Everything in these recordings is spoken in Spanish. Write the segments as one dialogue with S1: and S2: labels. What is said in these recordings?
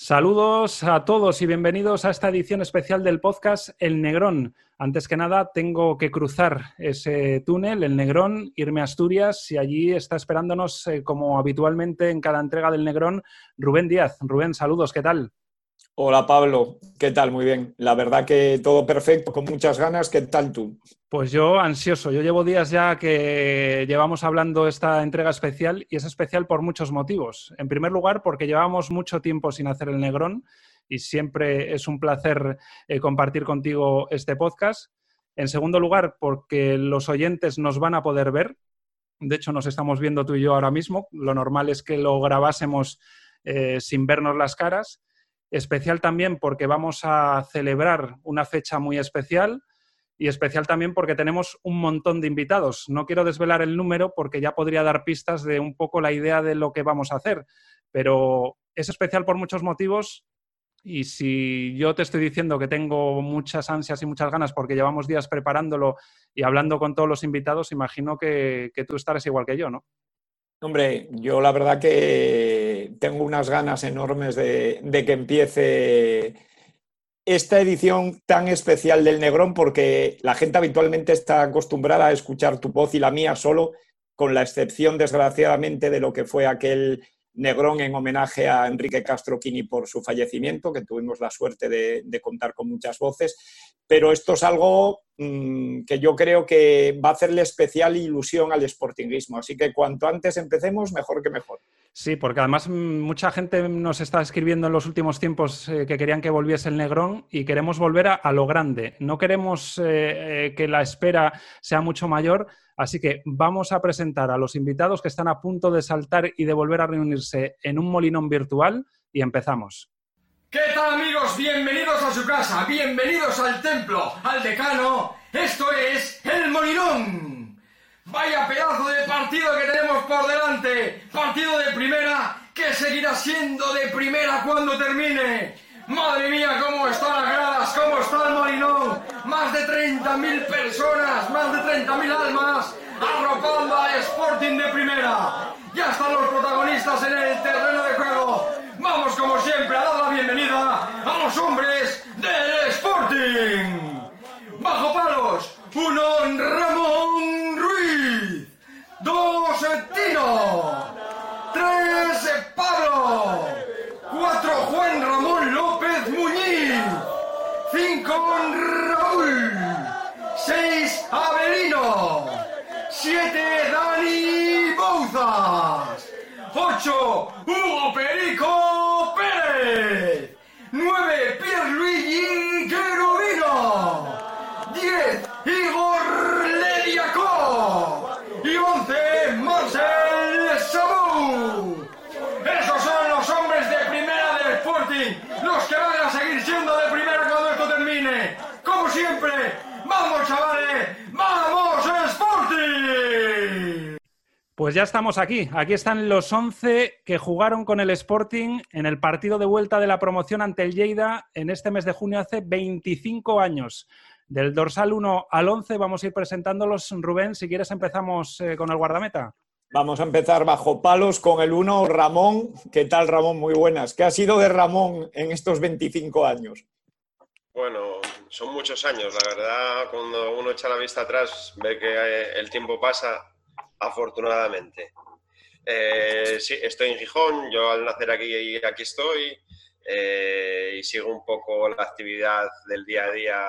S1: Saludos a todos y bienvenidos a esta edición especial del podcast El Negrón. Antes que nada, tengo que cruzar ese túnel, el Negrón, irme a Asturias y allí está esperándonos, eh, como habitualmente en cada entrega del Negrón, Rubén Díaz. Rubén, saludos, ¿qué tal?
S2: Hola Pablo, ¿qué tal? Muy bien. La verdad que todo perfecto, con muchas ganas. ¿Qué tal tú?
S1: Pues yo ansioso. Yo llevo días ya que llevamos hablando esta entrega especial y es especial por muchos motivos. En primer lugar, porque llevamos mucho tiempo sin hacer el Negrón y siempre es un placer eh, compartir contigo este podcast. En segundo lugar, porque los oyentes nos van a poder ver. De hecho, nos estamos viendo tú y yo ahora mismo. Lo normal es que lo grabásemos eh, sin vernos las caras especial también porque vamos a celebrar una fecha muy especial y especial también porque tenemos un montón de invitados. No quiero desvelar el número porque ya podría dar pistas de un poco la idea de lo que vamos a hacer, pero es especial por muchos motivos y si yo te estoy diciendo que tengo muchas ansias y muchas ganas porque llevamos días preparándolo y hablando con todos los invitados, imagino que, que tú estarás igual que yo, ¿no?
S2: Hombre, yo la verdad que tengo unas ganas enormes de, que empiece esta edición tan especial del Negrón porque la gente habitualmente está acostumbrada a escuchar tu voz y la mía solo, con la excepción, desgraciadamente, de lo que fue aquel Negrón en homenaje a Enrique Castro Quini por su fallecimiento, que tuvimos la suerte de, contar con muchas voces. Pero esto es algo mm, que yo creo que va a hacerle especial ilusión al sportingismo. Así que cuanto antes empecemos, mejor que mejor.
S1: Sí, porque además mm, mucha gente nos está escribiendo en los últimos tiempos eh, que querían que volviese el Negrón y queremos volver a, lo grande. No queremos eh, eh, que la espera sea mucho mayor Así que vamos a presentar a los invitados que están a punto de saltar y de volver a reunirse en un molinón virtual y empezamos.
S3: ¿Qué tal amigos? Bienvenidos a su casa, bienvenidos al templo, al decano. Esto es el molinón. Vaya pedazo de partido que tenemos por delante. Partido de primera que seguirá siendo de primera cuando termine. Madre mía, cómo están las gradas, cómo está el Molinón. Más de 30.000 personas, más de 30.000 almas arropando al Sporting de primera. Ya están los protagonistas en el terreno de juego. Vamos como siempre a dar la bienvenida a los hombres del Sporting. Bajo palos, uno Ramón Ruiz, dos Tino, tres Pablo. 4 Juan Ramón López Muñiz. 5 Raúl. 6 Avelino. 7 Dani Bouzas. 8 Hugo Perico chavales, vamos Sporting.
S1: Pues ya estamos aquí. Aquí están los 11 que jugaron con el Sporting en el partido de vuelta de la promoción ante el Lleida en este mes de junio hace 25 años. Del dorsal 1 al 11 vamos a ir presentándolos. Rubén, si quieres empezamos eh, con el guardameta.
S2: Vamos a empezar bajo palos con el uno, Ramón. ¿Qué tal, Ramón? Muy buenas. ¿Qué ha sido de Ramón en estos 25 años?
S4: Bueno, son muchos años, la verdad. Cuando uno echa la vista atrás, ve que eh, el tiempo pasa, afortunadamente. Eh, sí, estoy en Gijón, yo al nacer aquí, aquí estoy eh, y sigo un poco la actividad del día a día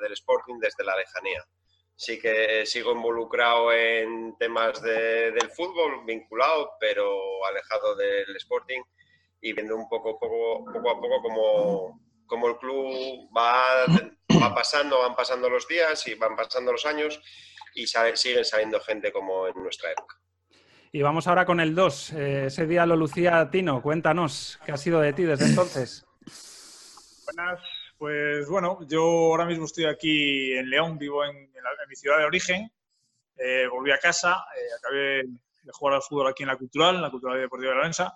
S4: del Sporting desde la lejanía sí que sigo involucrado en temas del fútbol, vinculado, pero alejado del Sporting y viendo un poco, poco, poco a poco cómo, cómo el club va, va, pasando, van pasando los días y van pasando los años y siguen saliendo gente como en nuestra época.
S1: Y vamos ahora con el 2. Eh, ese día lo lucía Tino. Cuéntanos, ¿qué ha sido de ti desde entonces?
S5: Buenas, pues bueno, yo ahora mismo estoy aquí en León, vivo en, mi ciudad de origen. Eh, volví a casa, eh, acabé de jugar al fútbol aquí en la Cultural, en la Cultural Deportiva de Lorenza,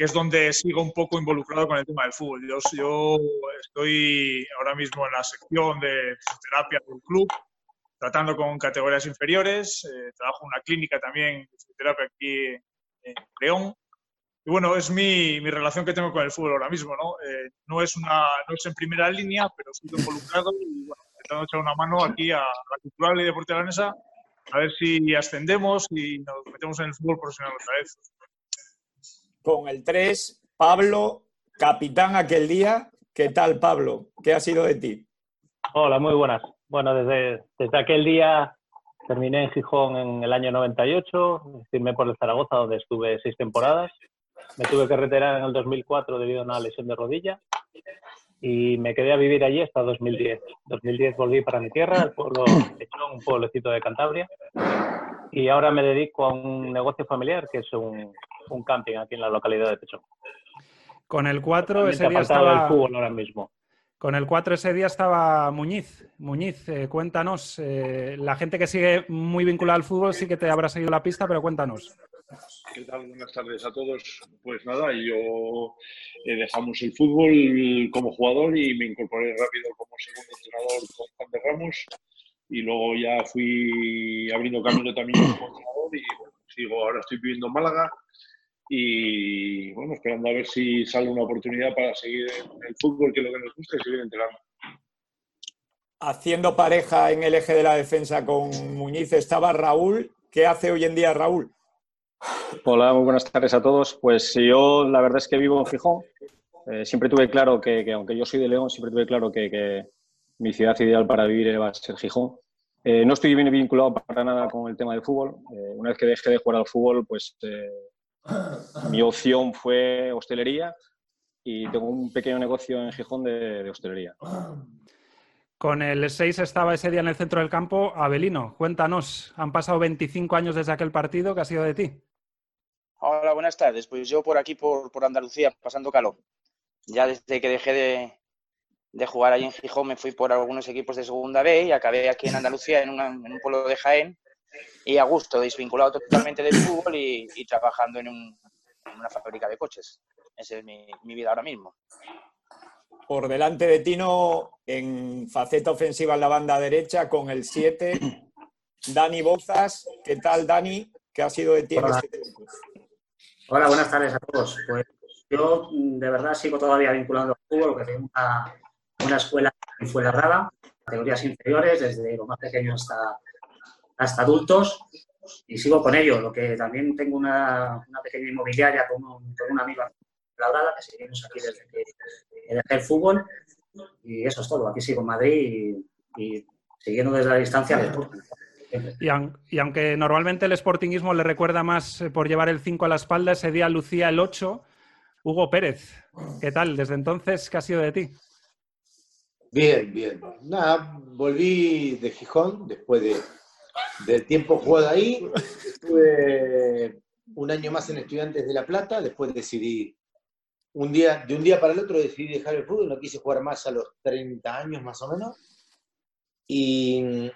S5: que es donde sigo un poco involucrado con el tema del fútbol. Yo, yo estoy ahora mismo en la sección de fisioterapia del club, tratando con categorías inferiores. Eh, trabajo en una clínica también de fisioterapia aquí en León bueno, es mi, mi, relación que tengo con el fútbol ahora mismo, ¿no? Eh, no, es una, no es en primera línea, pero sido involucrado y bueno, intentando echar una mano aquí a la cultural y deporte mesa a ver si ascendemos y nos metemos en el fútbol profesional otra vez.
S2: Con el 3, Pablo, capitán aquel día. ¿Qué tal, Pablo? ¿Qué ha sido de ti?
S6: Hola, muy buenas. Bueno, desde, desde aquel día terminé en Gijón en el año 98, firmé por el Zaragoza, donde estuve seis temporadas. Me tuve que retirar en el 2004 debido a una lesión de rodilla y me quedé a vivir allí hasta 2010. 2010 volví para mi tierra, el pueblo un pueblecito de Cantabria, y ahora me dedico a un negocio familiar que es un, un camping aquí en la localidad de Pechón.
S1: Con el 4 ese día estaba...
S6: el fútbol ahora mismo.
S1: Con el 4 ese día estaba Muñiz. Muñiz, eh, cuéntanos. Eh, la gente que sigue muy vinculada al fútbol sí que te habrá seguido la pista, pero cuéntanos.
S7: ¿Qué tal? Buenas tardes a todos. Pues nada, yo eh, dejamos el fútbol como jugador y me incorporé rápido como segundo entrenador con Juan de Ramos y luego ya fui abriendo camino también como entrenador y bueno, sigo, ahora estoy viviendo en Málaga y bueno, esperando a ver si sale una oportunidad para seguir en el fútbol, que es lo que nos gusta, y seguir entrenando.
S2: Haciendo pareja en el eje de la defensa con Muñiz estaba Raúl. ¿Qué hace hoy en día Raúl?
S8: Hola, muy buenas tardes a todos. Pues yo la verdad es que vivo en Fijón. Eh, siempre tuve claro que, aunque yo soy de León, siempre tuve claro que, mi ciudad ideal para vivir va a ser Gijón. Eh, no estoy bien vinculado para nada con el tema del fútbol. Eh, una vez que dejé de jugar al fútbol, pues mi opción fue hostelería y tengo un pequeño negocio en Gijón de, de hostelería.
S1: Con el 6 estaba ese día en el centro del campo. Abelino, cuéntanos, han pasado 25 años desde aquel partido, ¿qué ha sido de ti?
S9: Hola, buenas tardes. Pues yo por aquí, por, Andalucía, pasando calor. Ya desde que dejé de, jugar ahí en Gijón me fui por algunos equipos de segunda B y acabé aquí en Andalucía, en, un pueblo de Jaén, y a gusto, desvinculado totalmente del fútbol y, trabajando en, una fábrica de coches. Esa es mi, mi vida ahora mismo.
S2: Por delante de Tino, en faceta ofensiva en la banda derecha, con el 7, Dani Bozas. ¿Qué tal, Dani? ¿Qué ha sido de ti en este tiempo?
S10: Hola, buenas tardes a todos. Pues yo de verdad sigo todavía vinculado al fútbol, que tengo una, escuela en Fuenlabrada, categorías inferiores, desde lo más pequeño hasta, hasta adultos, y sigo con ello. Lo que también tengo una, pequeña inmobiliaria con un, con un amigo Labrada, que seguimos aquí desde que dejé el fútbol, y eso es todo. Aquí sigo en Madrid y, siguiendo desde la distancia el deporte.
S1: Y, aunque normalmente el sportingismo le recuerda más eh, por llevar el 5 a la espalda, ese día lucía el 8. Hugo Pérez, ¿qué tal? Desde entonces, ¿qué ha sido de ti?
S11: Bien, bien. Nada, volví de Gijón después de, del tiempo jugado ahí. Estuve un año más en Estudiantes de La Plata, después decidí, un día, de un día para el otro decidí dejar el fútbol, no quise jugar más a los 30 años más o menos. Y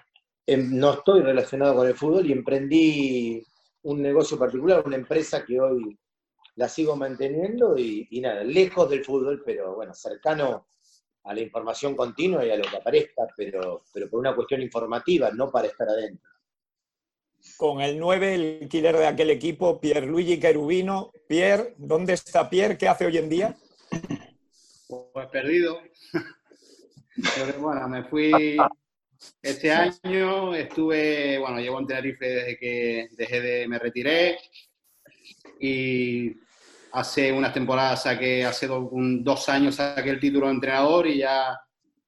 S11: Em, no estoy relacionado con el fútbol y emprendí un negocio particular, una empresa que hoy la sigo manteniendo y, nada, lejos del fútbol, pero bueno, cercano a la información continua y a lo que aparezca, pero, pero por una cuestión informativa, no para estar adentro.
S2: Con el 9, el killer de aquel equipo, Pierluigi Cherubino. Pierre, ¿dónde está Pierre? ¿Qué hace hoy en día?
S12: Pues perdido. bueno, me fui este año estuve, bueno, llevo en Tenerife desde que dejé de, me retiré y hace unas temporadas saqué, hace dos años saqué el título de entrenador y ya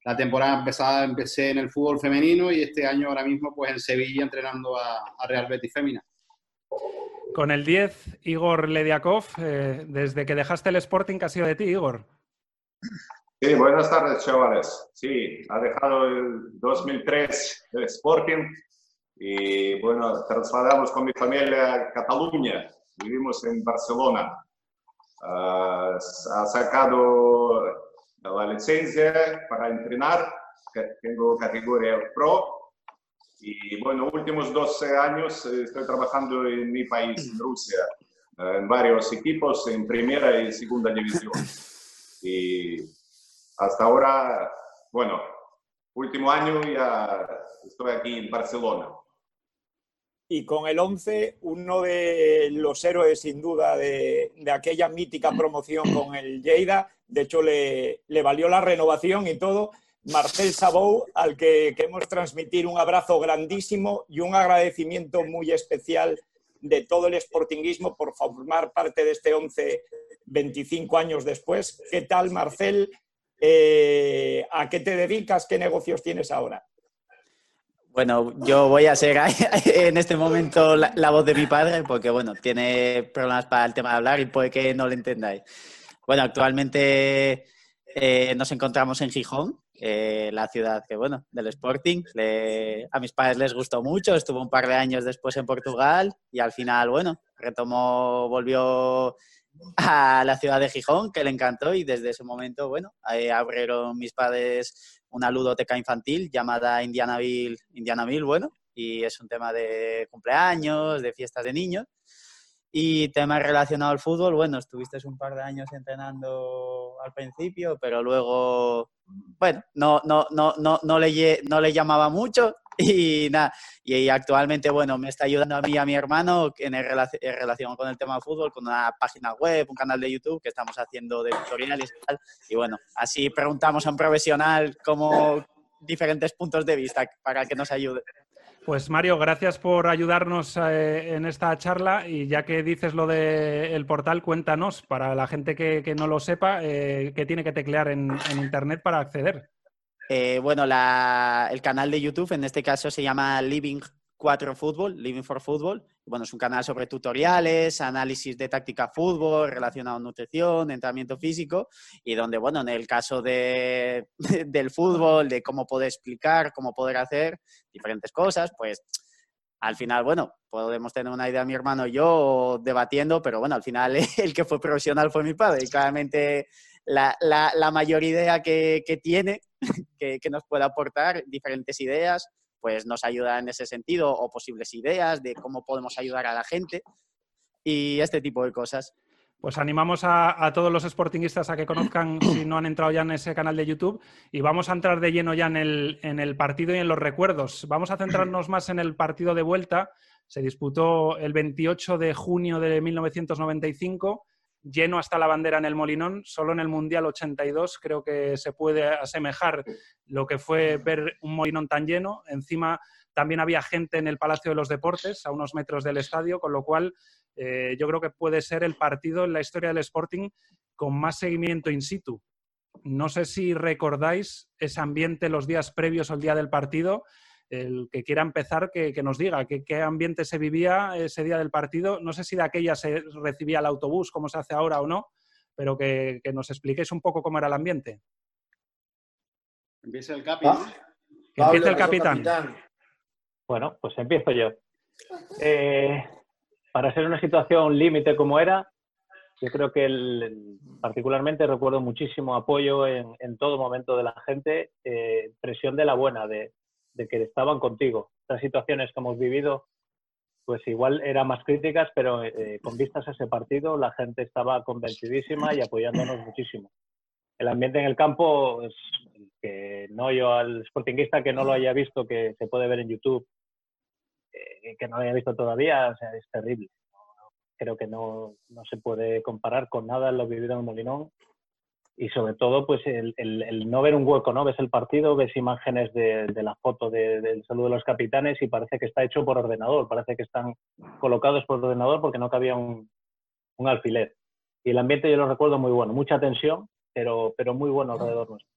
S12: la temporada empezada empecé en el fútbol femenino y este año ahora mismo pues en Sevilla entrenando a, Real Betis Femina.
S1: Con el 10, Igor Lediakov, eh, desde que dejaste el Sporting, ¿qué ha sido de ti, Igor?
S13: Sí, buenas tardes, chavales. Sí, ha dejado el 2003 el Sporting y bueno, trasladamos con mi familia a Cataluña. Vivimos en Barcelona. Uh, ha sacado la licencia para entrenar. Tengo categoría Pro. Y bueno, últimos 12 años eh, estoy trabajando en mi país, en Rusia, eh, en varios equipos, en primera y segunda división. Y hasta ahora, bueno, último año ya estoy aquí en Barcelona.
S2: y con el 11 uno de los héroes sin duda de, de aquella mítica promoción con el Lleida. De hecho, le, valió la renovación y todo. Marcel Sabou, al que queremos transmitir un abrazo grandísimo y un agradecimiento muy especial de todo el sportinguismo por formar parte de este 11 25 años después. ¿Qué tal, Marcel? Eh, ¿A qué te dedicas? ¿Qué negocios tienes ahora?
S14: Bueno, yo voy a ser en este momento la, voz de mi padre porque, bueno, tiene problemas para el tema de hablar y puede que no lo entendáis. Bueno, actualmente eh, nos encontramos en Gijón, eh, la ciudad que, bueno, del Sporting. a mis padres les gustó mucho, estuvo un par de años después en Portugal y al final, bueno, retomó, volvió a la ciudad de Gijón, que le encantó y desde ese momento, bueno, abrieron mis padres una ludoteca infantil llamada Indianaville, Indianaville, bueno, y es un tema de cumpleaños, de fiestas de niños. Y tema relacionado al fútbol, bueno, estuviste un par de años entrenando al principio, pero luego, bueno, no, no, no, no, no, le, no le llamaba mucho y nada, y actualmente, bueno, me está ayudando a mí y a mi hermano en, relación con el tema de fútbol, con una página web, un canal de YouTube que estamos haciendo de tutoriales y tal. Y bueno, así preguntamos a un profesional como diferentes puntos de vista para que nos ayude.
S1: Pues Mario, gracias por ayudarnos eh, en esta charla y ya que dices lo del portal, cuéntanos, para la gente que, no lo sepa, eh, qué tiene que teclear en, Internet para acceder.
S14: Eh, bueno, el canal de YouTube en este caso se llama Living 4 Fútbol, Living for Football. Bueno, es un canal sobre tutoriales, análisis de táctica fútbol, relacionado a nutrición, entrenamiento físico, y donde, bueno, en el caso de, del fútbol, de cómo poder explicar, cómo poder hacer diferentes cosas, pues al final, bueno, podemos tener una idea mi hermano y yo debatiendo, pero bueno, al final el que fue profesional fue mi padre y claramente la, la, mayor idea que, que tiene, que, que, nos puede aportar diferentes ideas, pues nos ayuda en ese sentido o posibles ideas de cómo podemos ayudar a la gente y este tipo de cosas.
S1: Pues animamos a, todos los sportingistas a que conozcan, si no han entrado ya en ese canal de YouTube, y vamos a entrar de lleno ya en el, en el partido y en los recuerdos. Vamos a centrarnos más en el partido de vuelta. Se disputó el 28 de junio de 1995 lleno hasta la bandera en el Molinón. Solo en el Mundial 82 creo que se puede asemejar lo que fue ver un Molinón tan lleno. Encima también había gente en el Palacio de los Deportes, a unos metros del estadio, con lo cual eh, yo creo que puede ser el partido en la historia del Sporting con más seguimiento in situ. No sé si recordáis ese ambiente los días previos al día del partido. El que quiera empezar, que, nos diga qué, qué ambiente se vivía ese día del partido. No sé si de aquella se recibía el autobús, como se hace ahora o no, pero que, nos expliquéis un poco cómo era el ambiente.
S12: Empieza el capitán.
S1: empieza el capitán.
S6: Bueno, pues empiezo yo. Eh, para ser una situación límite como era, yo creo que particularmente recuerdo muchísimo apoyo en, todo momento de la gente, eh, presión de la buena, de, de, que estaban contigo. Estas situaciones que hemos vivido, pues igual eran más críticas, pero eh, con vistas a ese partido la gente estaba convencidísima y apoyándonos muchísimo. El ambiente en el campo, que no yo al sportinguista que no lo haya visto, que se puede ver en YouTube, eh, que no lo haya visto todavía, o sea, es terrible. Creo que no, no, se puede comparar con nada lo vivido en Molinón. Y sobre todo, pues el, el, no ver un hueco, ¿no? Ves el partido, ves imágenes de, de la foto de, del saludo de los capitanes y parece que está hecho por ordenador, parece que están colocados por ordenador porque no cabía un, un alfiler. Y el ambiente yo lo recuerdo muy bueno, mucha tensión, pero, pero muy bueno alrededor nuestro.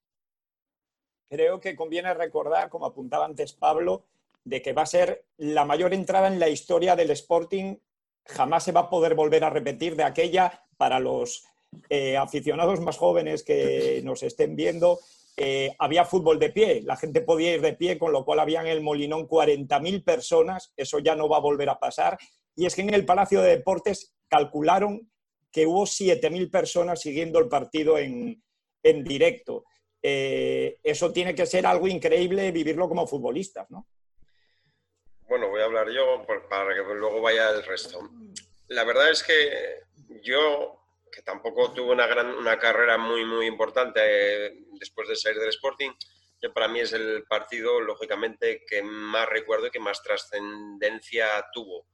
S2: Creo que conviene recordar, como apuntaba antes Pablo, de que va a ser la mayor entrada en la historia del Sporting. Jamás se va a poder volver a repetir de aquella para los eh, aficionados más jóvenes que nos estén viendo. Eh, había fútbol de pie, la gente podía ir de pie, con lo cual había en el Molinón 40.000 personas, eso ya no va a volver a pasar. Y es que en el Palacio de Deportes calcularon que hubo 7.000 personas siguiendo el partido en, en directo. Eh, eso tiene que ser algo increíble vivirlo como futbolistas, ¿no?
S4: Bueno, voy a hablar yo para que luego vaya el resto. La verdad es que yo, que tampoco tuve una, gran, una carrera muy, muy importante eh, después de salir del Sporting, yo para mí es el partido, lógicamente, que más recuerdo y que más trascendencia tuvo.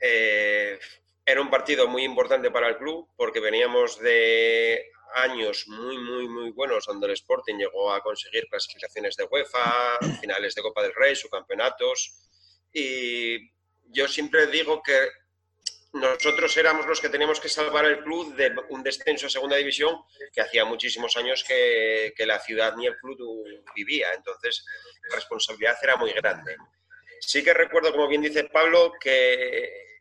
S4: Eh, era un partido muy importante para el club porque veníamos de años muy, muy, muy buenos donde el Sporting llegó a conseguir clasificaciones de UEFA, finales de Copa del Rey, subcampeonatos. Y yo siempre digo que nosotros éramos los que teníamos que salvar el club de un descenso a segunda división que hacía muchísimos años que, que la ciudad ni el club vivía. Entonces, la responsabilidad era muy grande. Sí que recuerdo, como bien dice Pablo, que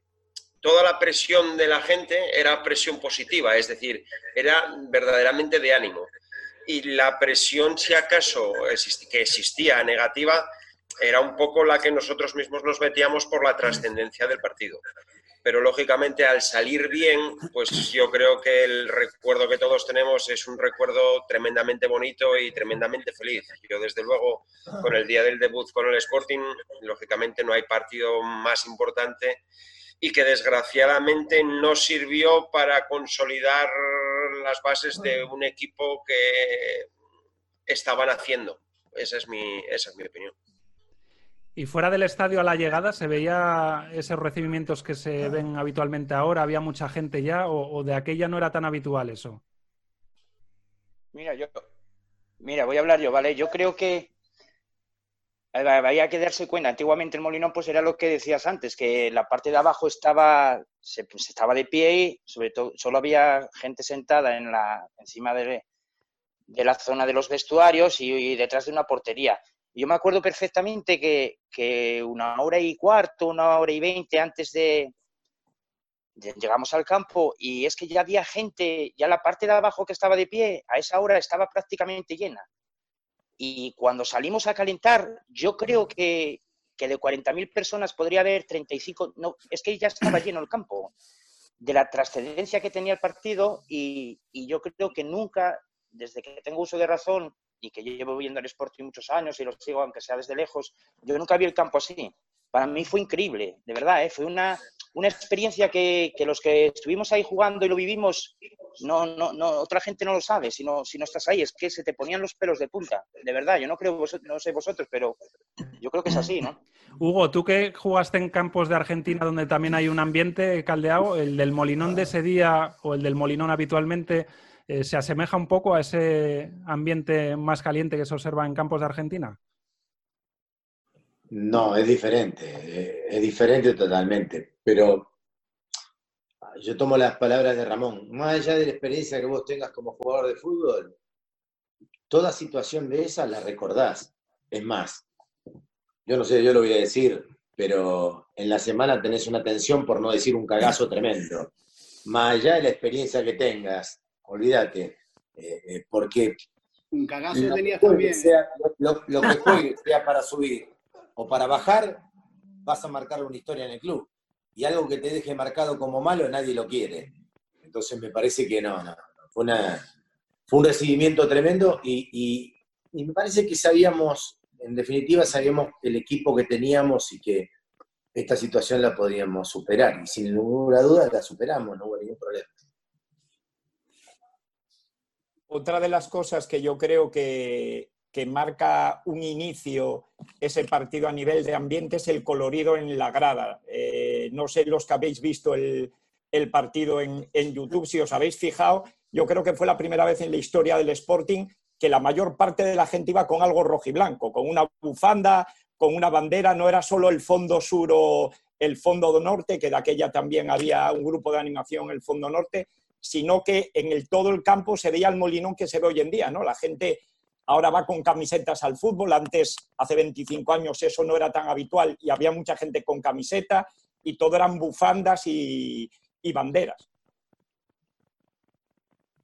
S4: toda la presión de la gente era presión positiva, es decir, era verdaderamente de ánimo. Y la presión, si acaso que existía negativa, era un poco la que nosotros mismos nos metíamos por la trascendencia del partido pero lógicamente al salir bien, pues yo creo que el recuerdo que todos tenemos es un recuerdo tremendamente bonito y tremendamente feliz. Yo desde luego con el día del debut con el Sporting, lógicamente no hay partido más importante y que desgraciadamente no sirvió para consolidar las bases de un equipo que estaban haciendo. Esa es mi, esa es mi opinión.
S1: Y fuera del estadio a la llegada, ¿se veía esos recibimientos que se ven habitualmente ahora? ¿Había mucha gente ya o, de aquella no era tan habitual eso?
S9: Mira, yo, mira, voy a hablar yo, ¿vale? Yo creo que había que darse cuenta. Antiguamente el Molinón, pues era lo que decías antes, que la parte de abajo estaba, se, pues, estaba de pie y sobre todo solo había gente sentada en la, encima de, de la zona de los vestuarios y detrás de una portería yo me acuerdo perfectamente que, una hora y cuarto, una hora y veinte antes de, llegamos al campo y es que ya había gente, ya la parte de abajo que estaba de pie, a esa hora estaba prácticamente llena. Y cuando salimos a calentar, yo creo que, que de 40.000 personas podría haber 35, no, es que ya estaba lleno el campo, de la trascendencia que tenía el partido y, y yo creo que nunca, desde que tengo uso de razón, y que llevo viendo el Sporting muchos años y lo sigo aunque sea desde lejos, yo nunca vi el campo así. Para mí fue increíble, de verdad, ¿eh? fue una, una experiencia que, que, los que estuvimos ahí jugando y lo vivimos, no, no, no, otra gente no lo sabe si no, si no estás ahí, es que se te ponían los pelos de punta, de verdad, yo no creo, no sé vosotros, pero yo creo que es así, ¿no?
S1: Hugo, tú que jugaste en campos de Argentina donde también hay un ambiente caldeado, el del Molinón de ese día o el del Molinón habitualmente, eh, ¿se asemeja un poco a ese ambiente más caliente que se observa en campos de Argentina?
S11: No, es diferente, eh, es diferente totalmente, pero yo tomo las palabras de Ramón, más allá de la experiencia que vos tengas como jugador de fútbol, toda situación de esa la recordás. Es más, yo no sé, yo lo voy a decir, pero en la semana tenés una tensión por no decir un cagazo tremendo. Más allá de la experiencia que tengas, olvídate, eh, eh, porque...
S12: Un cagazo tenías también.
S11: lo, que juegue sea para subir o para bajar, vas a marcar una historia en el club. Y algo que te deje marcado como malo, nadie lo quiere. Entonces me parece que no, no, Fue, fue un recibimiento tremendo y, y, me parece que sabíamos, en definitiva, sabíamos el equipo que teníamos y que esta situación la podíamos superar. Y sin ninguna duda la superamos, no hubo ningún problema.
S2: Otra de las cosas que yo creo que, marca un inicio ese partido a nivel de ambiente es el colorido en la grada. Eh, no sé los que habéis visto el, partido en, YouTube, si os habéis fijado, yo creo que fue la primera vez en la historia del Sporting que la mayor parte de la gente iba con algo rojo y blanco, con una bufanda, con una bandera, no era solo el fondo sur o el fondo norte, que de aquella también había un grupo de animación, el fondo norte, sino que en el, todo el campo se veía el molinón que se ve hoy en día, ¿no? La gente ahora va con camisetas al fútbol, antes, hace 25 años, eso no era tan habitual y había mucha gente con camiseta y todo eran bufandas y, banderas.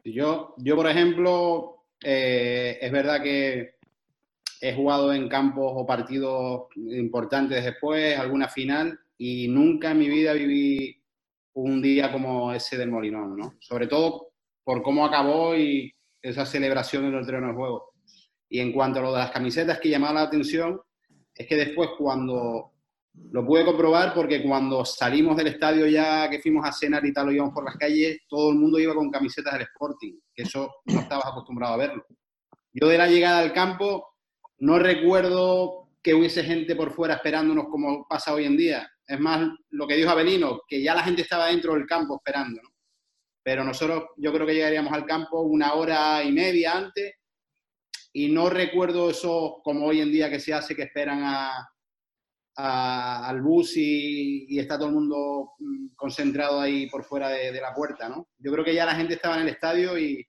S12: Yo, yo por ejemplo, eh, es verdad que he jugado en campos o partidos importantes después, alguna final, y nunca en mi vida viví un día como ese del Molinón, ¿no? Sobre todo por cómo acabó y esa celebración en el terreno del juego. Y en cuanto a lo de las camisetas que llamaba la atención, es que después cuando lo pude comprobar, porque cuando salimos del estadio ya que fuimos a cenar y tal, lo íbamos por las calles, todo el mundo iba con camisetas del Sporting, que eso no estabas acostumbrado a verlo. Yo de la llegada al campo no recuerdo que hubiese gente por fuera esperándonos como pasa hoy en día. Es más lo que dijo Abelino, que ya la gente estaba dentro del campo esperando. ¿no? Pero nosotros yo creo que llegaríamos al campo una hora y media antes y no recuerdo eso como hoy en día que se hace, que esperan a, al bus y, está todo el mundo mm, concentrado ahí por fuera de, la puerta, ¿no? Yo creo que ya la gente estaba en el estadio y,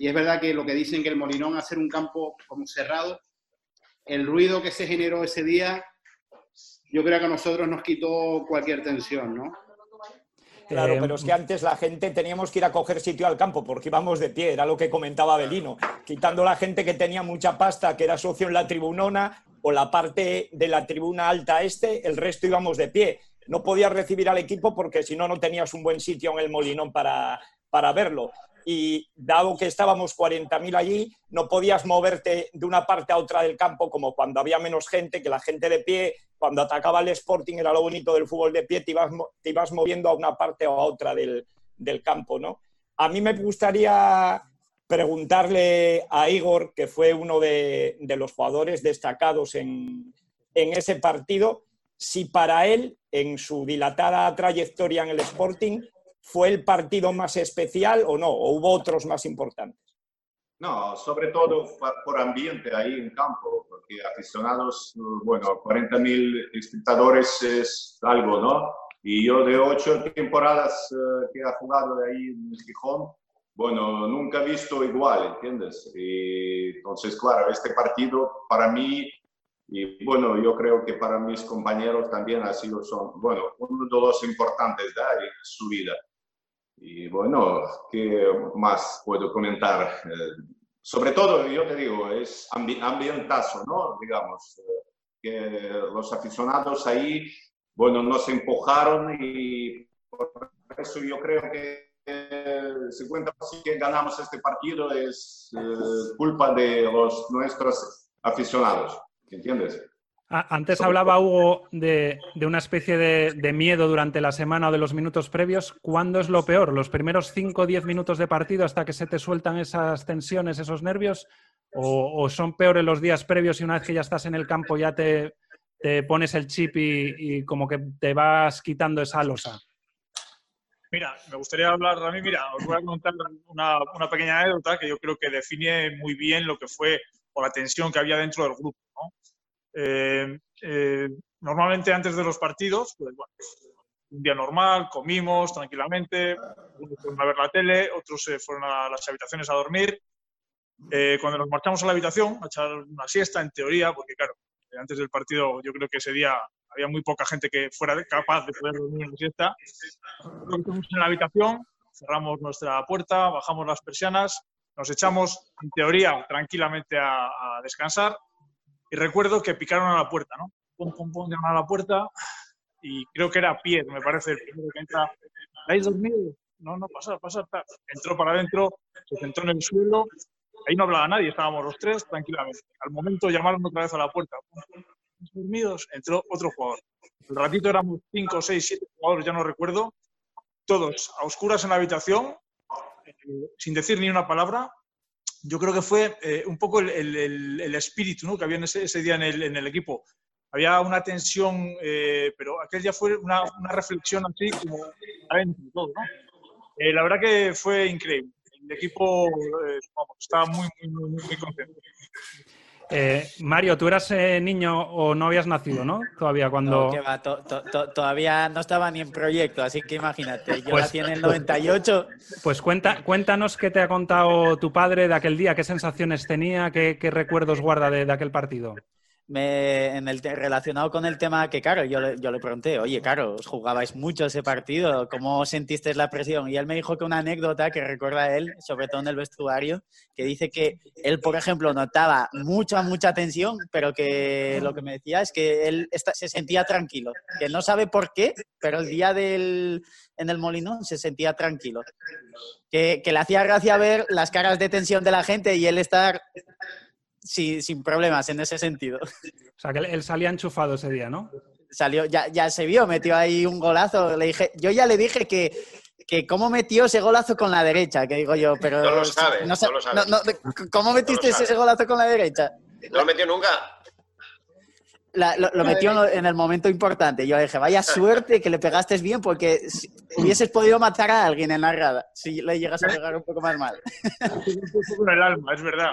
S12: y es verdad que lo que dicen que el Molinón, ser un campo como cerrado, el ruido que se generó ese día, yo creo que a nosotros nos quitó cualquier tensión, ¿no?
S2: Claro,
S1: Eh,
S2: pero es que antes la gente teníamos que ir a coger sitio al campo porque íbamos de pie, era lo que comentaba Belino, quitando la gente que tenía mucha pasta, que era socio en la tribunona o la parte de la tribuna alta este, el resto íbamos de pie. No podías recibir al equipo porque si no, no tenías un buen sitio en el Molinón para, para verlo. Y dado que estábamos 40.000 allí, no podías moverte de una parte a otra del campo como cuando había menos gente, que la gente de pie, cuando atacaba el Sporting, era lo bonito del fútbol de pie, te ibas, te ibas moviendo a una parte o a otra del, del campo, ¿no? A mí me gustaría preguntarle a Igor, que fue uno de, de los jugadores destacados en, en ese partido, si para él, en su dilatada trayectoria en el Sporting, fue el partido más especial o no, o hubo otros más importantes.
S13: No, sobre todo por ambiente ahí en campo, porque aficionados, bueno, 40.000 espectadores es algo, ¿no? Y yo de ocho temporadas eh, que he jugado ahí en Gijón, bueno, nunca he visto igual, ¿entiendes? Y entonces, claro, este partido para mí, y bueno, yo creo que para mis compañeros también ha sido, son, bueno, uno de los importantes ¿da? en su vida. Y bueno, ¿qué más puedo comentar? Eh, sobre todo, yo te digo, es ambi- ambientazo, ¿no? Digamos, eh, que los aficionados ahí, bueno, nos empujaron y por eso yo creo que el 50% que ganamos este partido es eh, culpa de los nuestros aficionados, ¿entiendes?
S1: A- Antes hablaba Hugo de, de una especie de, de miedo durante la semana o de los minutos previos. ¿Cuándo es lo peor? ¿Los primeros 5 o 10 minutos de partido hasta que se te sueltan esas tensiones, esos nervios? ¿O, o son peores los días previos y una vez que ya estás en el campo ya te, te pones el chip y, y como que te vas quitando esa losa?
S5: Mira, me gustaría hablar a mí, mira, os voy a contar una, una pequeña anécdota que yo creo que define muy bien lo que fue o la tensión que había dentro del grupo. ¿no? Eh, eh, normalmente antes de los partidos, pues bueno, un día normal, comimos tranquilamente, unos fueron a ver la tele, otros se fueron a las habitaciones a dormir. Eh, cuando nos marchamos a la habitación a echar una siesta, en teoría, porque claro, antes del partido yo creo que ese día había muy poca gente que fuera capaz de poder dormir una siesta. Nos metemos en la habitación, cerramos nuestra puerta, bajamos las persianas, nos echamos, en teoría, tranquilamente a, a descansar. Y recuerdo que picaron a la puerta, ¿no? Pum, pum, pum, a la puerta y creo que era Pierre, me parece, el primero que entra. ¿Habéis dormido? No, no, pasar, pasar. tal. Entró para adentro, se sentó en el suelo. Ahí no hablaba nadie, estábamos los tres tranquilamente. Al momento llamaron otra vez a la puerta. Pum, pum, ¿Estáis dormidos? Entró otro jugador. El ratito éramos cinco, seis, siete jugadores, ya no recuerdo. Todos a oscuras en la habitación, eh, sin decir ni una palabra. Yo creo que fue eh, un poco el, el- espíritu ¿no? que había ese, ese día en el, en el equipo. Había una tensión, eh, pero aquel día fue una, una reflexión así como todo, ¿no? Eh, la verdad que fue increíble. El equipo estaba muy, muy, muy, muy contento.
S1: Eh, Mario, tú eras eh, niño o no habías nacido, ¿no? Todavía cuando...
S14: No, que va, to- to- to- todavía no estaba ni en proyecto, así que imagínate, yo
S1: Pues-
S14: nací en el 98.
S1: Pues cuenta, cuéntanos qué te ha contado tu padre de aquel día, qué sensaciones tenía, qué, qué recuerdos guarda de, de aquel partido.
S14: Me, en el relacionado con el tema que, claro, yo, le- yo le pregunté, oye, claro, os jugabais mucho ese partido, ¿cómo sentisteis la presión? Y él me dijo que una anécdota que recuerda él, sobre todo en el vestuario, que dice que él, por ejemplo, notaba mucha, mucha tensión, pero que lo que me decía es que él esta- se sentía tranquilo, que no sabe por qué, pero el día del, en el Molinón se sentía tranquilo. Que, que le hacía gracia ver las caras de tensión de la gente y él estar sin, sin problemas en ese sentido.
S1: O sea, que él, salía enchufado ese día, ¿no?
S14: Salió, ya, ya se vio, metió ahí un golazo. Le dije, yo ya le dije que, que cómo metió ese golazo con la derecha, que digo yo, pero...
S4: No lo sabe,
S14: sa-
S4: no lo sabe.
S14: no- no- ¿Cómo metiste ese golazo con la derecha?
S4: ¿No lo metió nunca?
S14: La- lo, lo metió en el momento importante. Yo le dije, vaya suerte que le pegaste bien porque si- hubieses podido matar a alguien en la grada si le llegas a pegar un poco más mal.
S5: con el alma, es verdad.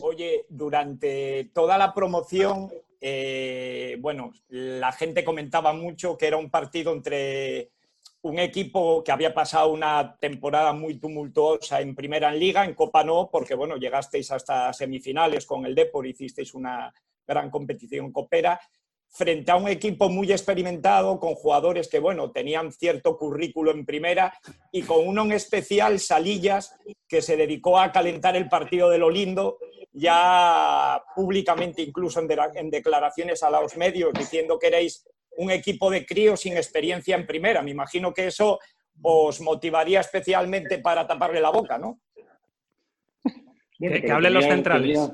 S2: Oye, durante toda la promoción, eh, bueno, la gente comentaba mucho que era un partido entre un equipo que había pasado una temporada muy tumultuosa en Primera en Liga, en Copa no, porque bueno, llegasteis hasta semifinales con el Depor, hicisteis una gran competición copera, frente a un equipo muy experimentado, con jugadores que, bueno, tenían cierto currículo en primera y con uno en especial, Salillas, que se dedicó a calentar el partido de lo lindo, ya públicamente, incluso en, en declaraciones a los medios, diciendo que erais un equipo de críos sin experiencia en primera. Me imagino que eso os motivaría especialmente para taparle la boca, ¿no?
S7: Bueno,
S1: Que- hablen los centrales.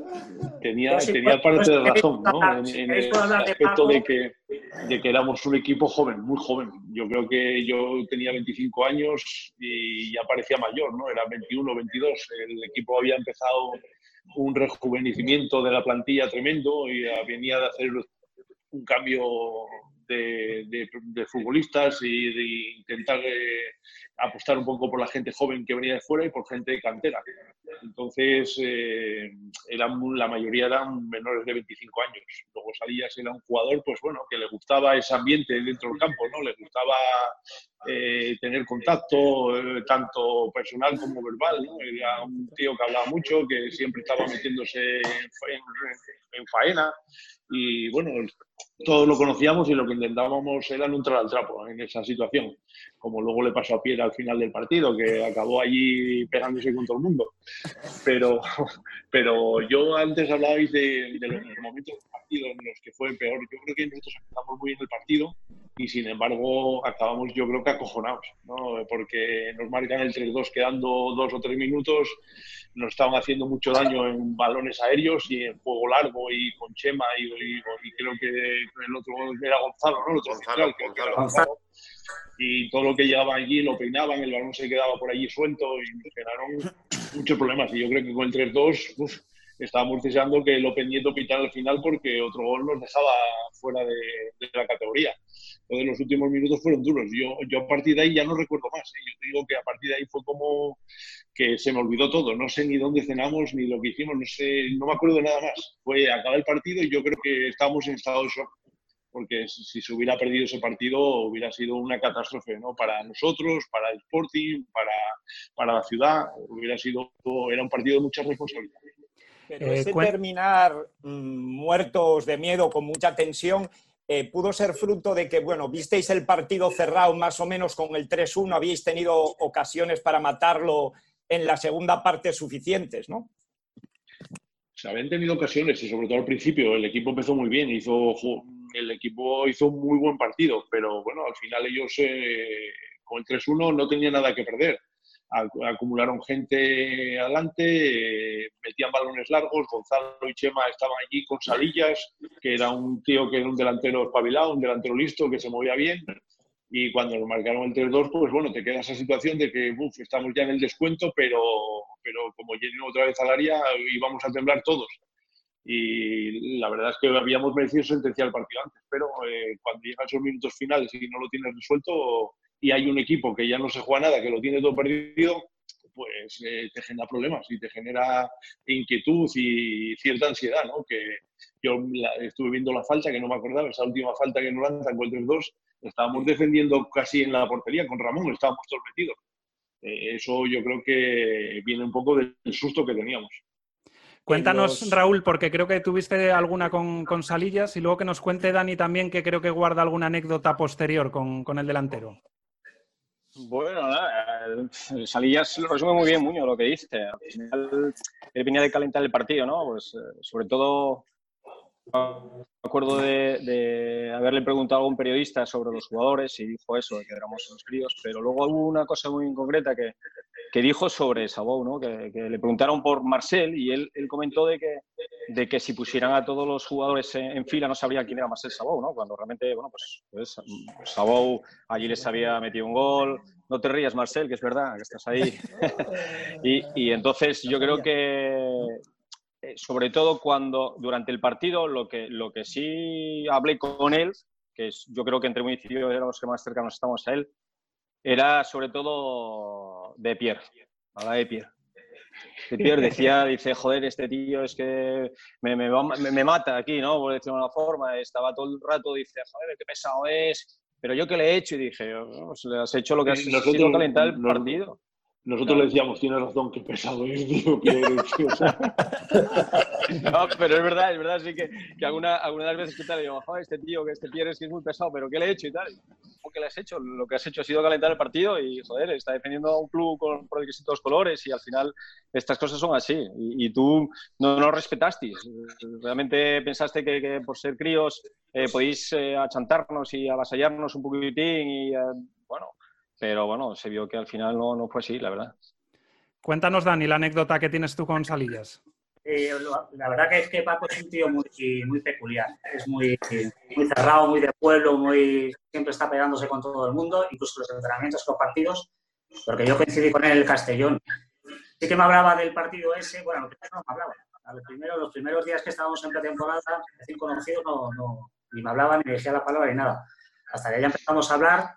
S7: Tenía, parte de razón, ¿no? En, en el aspecto de que, de que éramos un equipo joven, muy joven. Yo creo que yo tenía 25 años y ya parecía mayor, ¿no? Era 21, 22. El equipo había empezado un rejuvenecimiento de la plantilla tremendo y venía de hacer un cambio de, de- de futbolistas y de intentar eh, apostar un poco por la gente joven que venía de fuera y por gente de cantera. Entonces, eh, eran, la mayoría eran menores de 25 años. Luego Salías era un jugador, pues bueno, que le gustaba ese ambiente dentro del campo, ¿no? Le gustaba eh, tener contacto, eh, tanto personal como verbal, ¿no? Era un tío que hablaba mucho, que siempre estaba metiéndose en, en- en faena y bueno, todos lo conocíamos y lo que intentábamos era no entrar al trapo en esa situación, como luego le pasó a Piedra al final del partido, que acabó allí pegándose con todo el mundo. Pero, pero yo antes hablabais de, de los momentos del partido en los que fue peor. Yo creo que nosotros empezamos muy bien el partido y sin embargo acabamos yo creo que acojonados, ¿no? porque nos marcan el 3-2 quedando dos o tres minutos, nos estaban haciendo mucho daño en balones aéreos y en juego largo y con Chema y, y- y creo que el otro era Gonzalo, ¿no? El otro central, creo que Gonzalo. Y todo lo que llegaba allí lo peinaban, el balón se quedaba por allí suelto y nos generaron muchos problemas. Y yo creo que con el 3-2 uf, estábamos deseando que López Nieto pitara al final porque otro gol nos dejaba fuera de, de la categoría. Entonces los últimos minutos fueron duros. Yo, yo a partir de ahí ya no recuerdo más. ¿eh? Yo te digo que a partir de ahí fue como que se me olvidó todo. No sé ni dónde cenamos ni lo que hicimos. No sé, no me acuerdo de nada más. Fue acabar el partido y yo creo que estábamos en estado de shock. Porque si se hubiera perdido ese partido hubiera sido una catástrofe, ¿no? Para nosotros, para el Sporting, para, para la ciudad. Hubiera sido, era un partido de mucha responsabilidad.
S2: Pero
S1: Eh,
S2: ese terminar mm, muertos de miedo, con mucha tensión, eh, pudo ser fruto de que, bueno, visteis el partido cerrado más o menos con el 3-1, habíais tenido ocasiones para matarlo en la segunda parte suficientes, ¿no?
S7: se habían tenido ocasiones y sobre todo al principio el equipo empezó muy bien, hizo el equipo hizo un muy buen partido, pero bueno, al final ellos eh, con el 3-1 no tenían nada que perder. Ac- Acumularon gente adelante, eh, metían balones largos, Gonzalo y Chema estaban allí con Salillas, que era un tío que era un delantero espabilado, un delantero listo, que se movía bien. Y cuando nos marcaron el 3-2, pues bueno, te queda esa situación de que estamos ya en el descuento, pero, pero como lleguen otra vez al área, íbamos a temblar todos. Y la verdad es que habíamos merecido sentenciar el partido antes, pero eh, cuando llegan esos minutos finales y no lo tienes resuelto y hay un equipo que ya no se juega nada, que lo tiene todo perdido, pues eh, te genera problemas y te genera inquietud y cierta ansiedad, ¿no? Que yo la- estuve viendo la falta, que no me acordaba, esa última falta que nos lanzan con el 3-2, estábamos defendiendo casi en la portería con Ramón, estábamos todos metidos. Eh, eso yo creo que viene un poco del susto que teníamos.
S1: Cuéntanos,
S2: los-
S1: Raúl, porque creo que tuviste alguna con, con Salillas y luego que nos cuente Dani también, que creo que guarda alguna anécdota posterior con, con el delantero.
S8: Bueno, nada, Salillas lo resume muy bien, Muñoz, lo que dice. Al final, él venía de calentar el partido, ¿no? Pues eh, sobre todo, me acuerdo de, de haberle preguntado a un periodista sobre los jugadores y dijo eso, que éramos unos críos, pero luego hubo una cosa muy concreta que, que dijo sobre Sabou, ¿no? Que, que le preguntaron por Marcel y él, él comentó de que, de que si pusieran a todos los jugadores en, en fila no sabría quién era Marcel Sabou, ¿no? Cuando realmente, bueno, pues, pues Sabou allí les había metido un gol. No te rías, Marcel, que es verdad, que estás ahí. y, y entonces yo creo que sobre todo cuando durante el partido lo que, lo que sí hablé con él, que es, yo creo que entre muy y yo éramos los que más cercanos estamos a él, era sobre todo de Pierre, hablaba de Pierre. De Pierre decía, dice, joder, este tío es que me, me, me, me mata aquí, ¿no? Por decirlo de una forma, estaba todo el rato, dice, joder, qué pesado es, pero yo que le he hecho y dije, oh, pues le has hecho lo que has
S7: Nosotros-
S8: sido calentar el partido.
S7: Nosotros le decíamos, tienes razón, qué pesado es, tío, tío". Sea,
S8: No, pero es verdad, es verdad, sí que, que alguna, alguna de las veces que tal, digo, joder, este tío, que este Pierre es que es muy pesado, pero ¿qué le he hecho y tal? ¿Cómo que le has hecho? Lo que has hecho ha sido calentar el partido y, joder, está defendiendo a un club con distintos colores y al final estas cosas son así. Y, y tú no nos respetaste. Realmente pensaste que, que por ser críos eh, podéis eh, achantarnos y avasallarnos un poquitín y, eh, bueno, pero bueno, se vio que al final no, no fue así, la verdad.
S1: Cuéntanos, Dani, la anécdota que tienes tú con Salillas.
S10: Eh, lo- la verdad que es que Paco es un tío muy, muy peculiar. Es muy, muy cerrado, muy de pueblo, muy siempre está pegándose con todo el mundo, incluso los entrenamientos con partidos, porque yo coincidí con él en el Castellón. Sí que me hablaba del partido ese, bueno, lo primero no me hablaba. A los primeros, los primeros días que estábamos en pretemporada, recién conocidos, no, no, ni me hablaba, ni me decía la palabra, ni nada. Hasta que ya empezamos a hablar,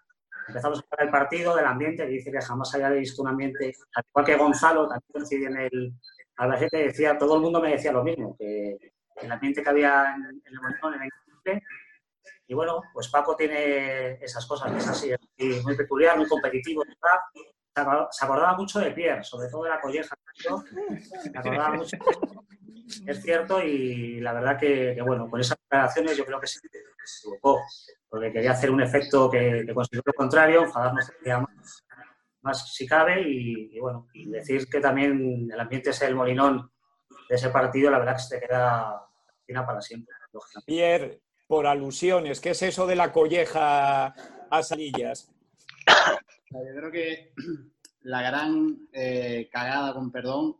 S10: empezamos a hablar del partido, del ambiente, que dice que jamás había visto un ambiente, al igual que Gonzalo, también coincidí en el, Albacete, decía, todo el mundo me decía lo mismo, que el ambiente que había en, el Montón era increíble. Y bueno, pues Paco tiene esas cosas, que es así, es muy peculiar, muy competitivo, ¿verdad? Se acor- Se acordaba mucho de Pierre, sobre todo de la colleja. ¿no? Se acordaba mucho. Es cierto, y la verdad que, que, bueno, con esas declaraciones yo creo que se se equivocó, porque quería hacer un efecto que, que consiguió lo contrario, enfadarnos más, más si cabe, y, y bueno, y decir que también el ambiente es el molinón de ese partido, la verdad que se te queda fina para siempre. lógicamente.
S2: Pierre, por alusiones, ¿qué es eso de la colleja a Salillas?
S12: Yo creo que la gran eh, cagada, con perdón,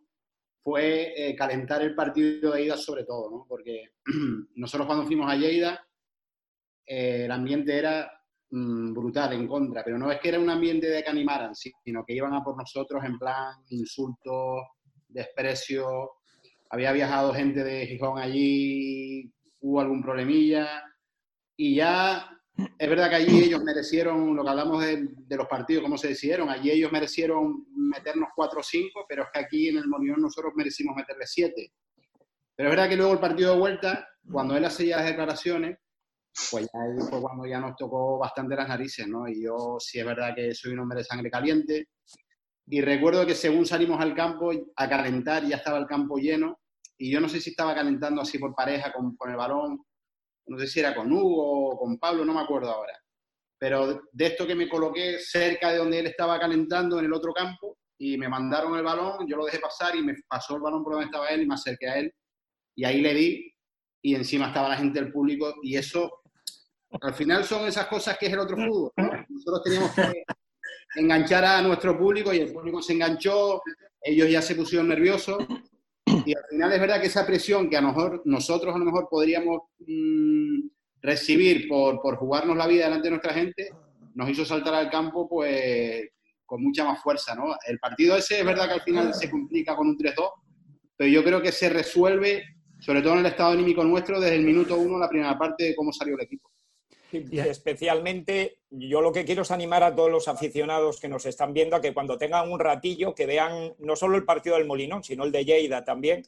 S12: fue eh, calentar el partido de ida sobre todo, ¿no? Porque nosotros cuando fuimos a Lleida, eh, el ambiente era mm, brutal en contra, pero no es que era un ambiente de que animaran, sino que iban a por nosotros en plan insultos, desprecio. Había viajado gente de Gijón allí, hubo algún problemilla, y ya es verdad que allí ellos merecieron, lo que hablamos de, de los partidos, cómo se decidieron, allí ellos merecieron meternos 4 o 5, pero es que aquí en el Molinón nosotros merecimos meterle 7. Pero es verdad que luego el partido de vuelta, cuando él hacía las declaraciones, pues ya fue cuando ya nos tocó bastante las narices, ¿no? Y yo sí es verdad que soy un hombre de sangre caliente. Y recuerdo que según salimos al campo a calentar, ya estaba el campo lleno. Y yo no sé si estaba calentando así por pareja con, con el balón, no sé si era con Hugo o con Pablo, no me acuerdo ahora. Pero de esto que me coloqué cerca de donde él estaba calentando en el otro campo y me mandaron el balón, yo lo dejé pasar y me pasó el balón por donde estaba él y me acerqué a él y ahí le di y encima estaba la gente del público y eso al final son esas cosas que es el otro fútbol. ¿no? Nosotros teníamos que enganchar a nuestro público y el público se enganchó, ellos ya se pusieron nerviosos y al final es verdad que esa presión que a lo mejor nosotros a lo mejor podríamos mm, recibir por, por jugarnos la vida delante de nuestra gente, nos hizo saltar al campo pues con mucha más fuerza, ¿no? El partido ese es verdad que al final se complica con un 3-2, pero yo creo que se resuelve, sobre todo en el estado anímico nuestro, desde el minuto uno, la primera parte de cómo salió el equipo.
S2: Y especialmente, yo lo que quiero es animar a todos los aficionados que nos están viendo a que cuando tengan un ratillo, que vean no solo el partido del Molinón, sino el de Lleida también,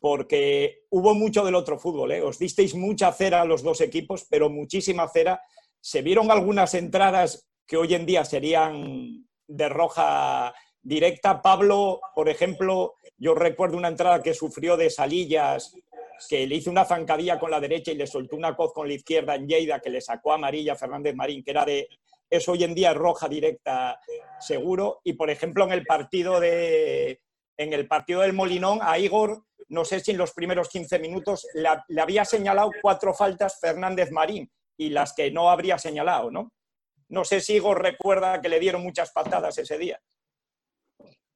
S2: porque hubo mucho del otro fútbol. ¿eh? Os disteis mucha cera a los dos equipos, pero muchísima cera. Se vieron algunas entradas que hoy en día serían de roja directa. Pablo, por ejemplo, yo recuerdo una entrada que sufrió de Salillas, que le hizo una zancadilla con la derecha y le soltó una coz con la izquierda en Lleida, que le sacó amarilla a Fernández Marín, que era de. Eso hoy en día es roja directa, seguro. Y por ejemplo, en el partido de. En el partido del Molinón, a Igor, no sé si en los primeros 15 minutos le había señalado cuatro faltas Fernández Marín y las que no habría señalado, ¿no? No sé si Igor recuerda que le dieron muchas patadas ese día.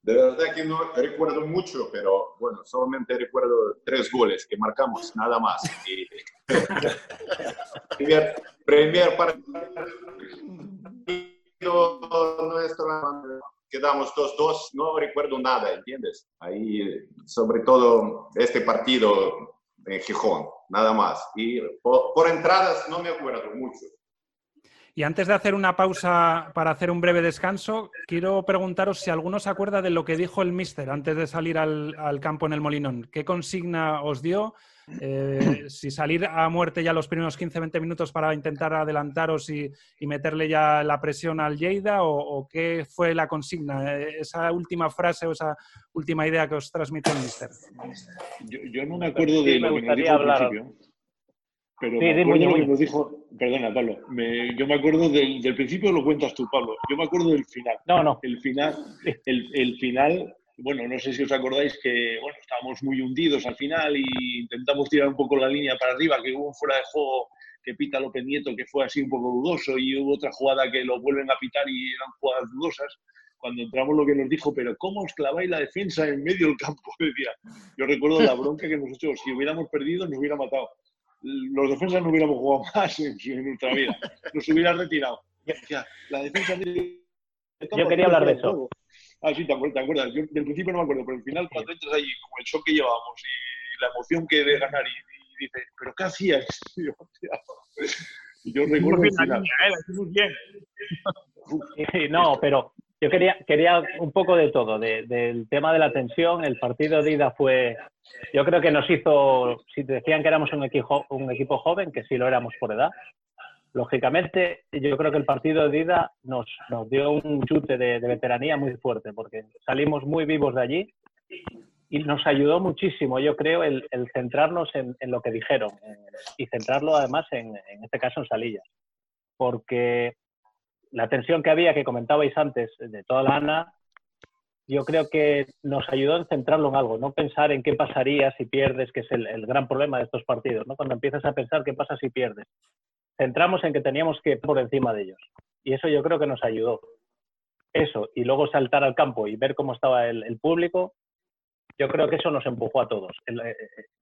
S13: De verdad que no recuerdo mucho, pero bueno, solamente recuerdo tres goles que marcamos, nada más. Y, primer, primer partido nuestro, quedamos 2-2, no recuerdo nada, ¿entiendes? Ahí, sobre todo este partido en Gijón, nada más. Y por, por entradas no me acuerdo mucho.
S1: Y antes de hacer una pausa para hacer un breve descanso, quiero preguntaros si alguno se acuerda de lo que dijo el míster antes de salir al, al campo en el Molinón. ¿Qué consigna os dio? Eh, si salir a muerte ya los primeros 15-20 minutos para intentar adelantaros y, y, meterle ya la presión al Lleida o, o, qué fue la consigna, eh, esa última frase o esa última idea que os transmitió el míster.
S7: Yo, yo, no me acuerdo de lo que nos dijo
S6: hablar.
S7: al principio. Pero
S6: Sí,
S7: me acuerdo
S6: dime.
S7: que nos dijo, perdona Pablo, me- yo me acuerdo del, del principio lo cuentas tú, Pablo. Yo me acuerdo del final.
S6: No, no.
S7: El final, el, el final, bueno, no sé si os acordáis que bueno, estábamos muy hundidos al final y intentamos tirar un poco la línea para arriba, que hubo un fuera de juego que pita López Nieto que fue así un poco dudoso y hubo otra jugada que lo vuelven a pitar y eran jugadas dudosas. Cuando entramos lo que nos dijo, pero ¿cómo os claváis la defensa en medio del campo? Decía. Yo recuerdo la bronca que nos echó. Si hubiéramos perdido, nos hubiera matado los defensas no hubiéramos jugado más en, en nuestra vida. Nos hubiera retirado. La defensa de...
S6: Yo quería hablar de eso.
S7: Ah, sí, te acuerdas. te acuerdas. Yo del principio no me acuerdo, pero al final cuando entras allí, como el shock que llevábamos y la emoción que de ganar y, y dices, ¿pero qué hacías? Y yo, recuerdo el final.
S5: ¿eh? La bien.
S6: Sí, no, pero yo quería, quería un poco de todo, de- del tema de la tensión. El partido de ida fue, yo creo que nos hizo, si decían que éramos un equipo, un equipo joven, que sí lo éramos por edad. Lógicamente, yo creo que el partido de ida nos, nos dio un chute de, de veteranía muy fuerte, porque salimos muy vivos de allí y nos ayudó muchísimo, yo creo, el, el centrarnos en, en lo que dijeron eh, y centrarlo además en, en este caso en Salillas. Porque la tensión que había, que comentabais antes, de toda la ANA, yo creo que nos ayudó en centrarlo en algo, no pensar en qué pasaría si pierdes, que es el, el gran problema de estos partidos, ¿no? Cuando empiezas a pensar qué pasa si pierdes. Centramos en que teníamos que ir por encima de ellos. Y eso yo creo que nos ayudó. Eso, y luego saltar al campo y ver cómo estaba el, público, yo creo que eso nos empujó a todos. Eh, eh,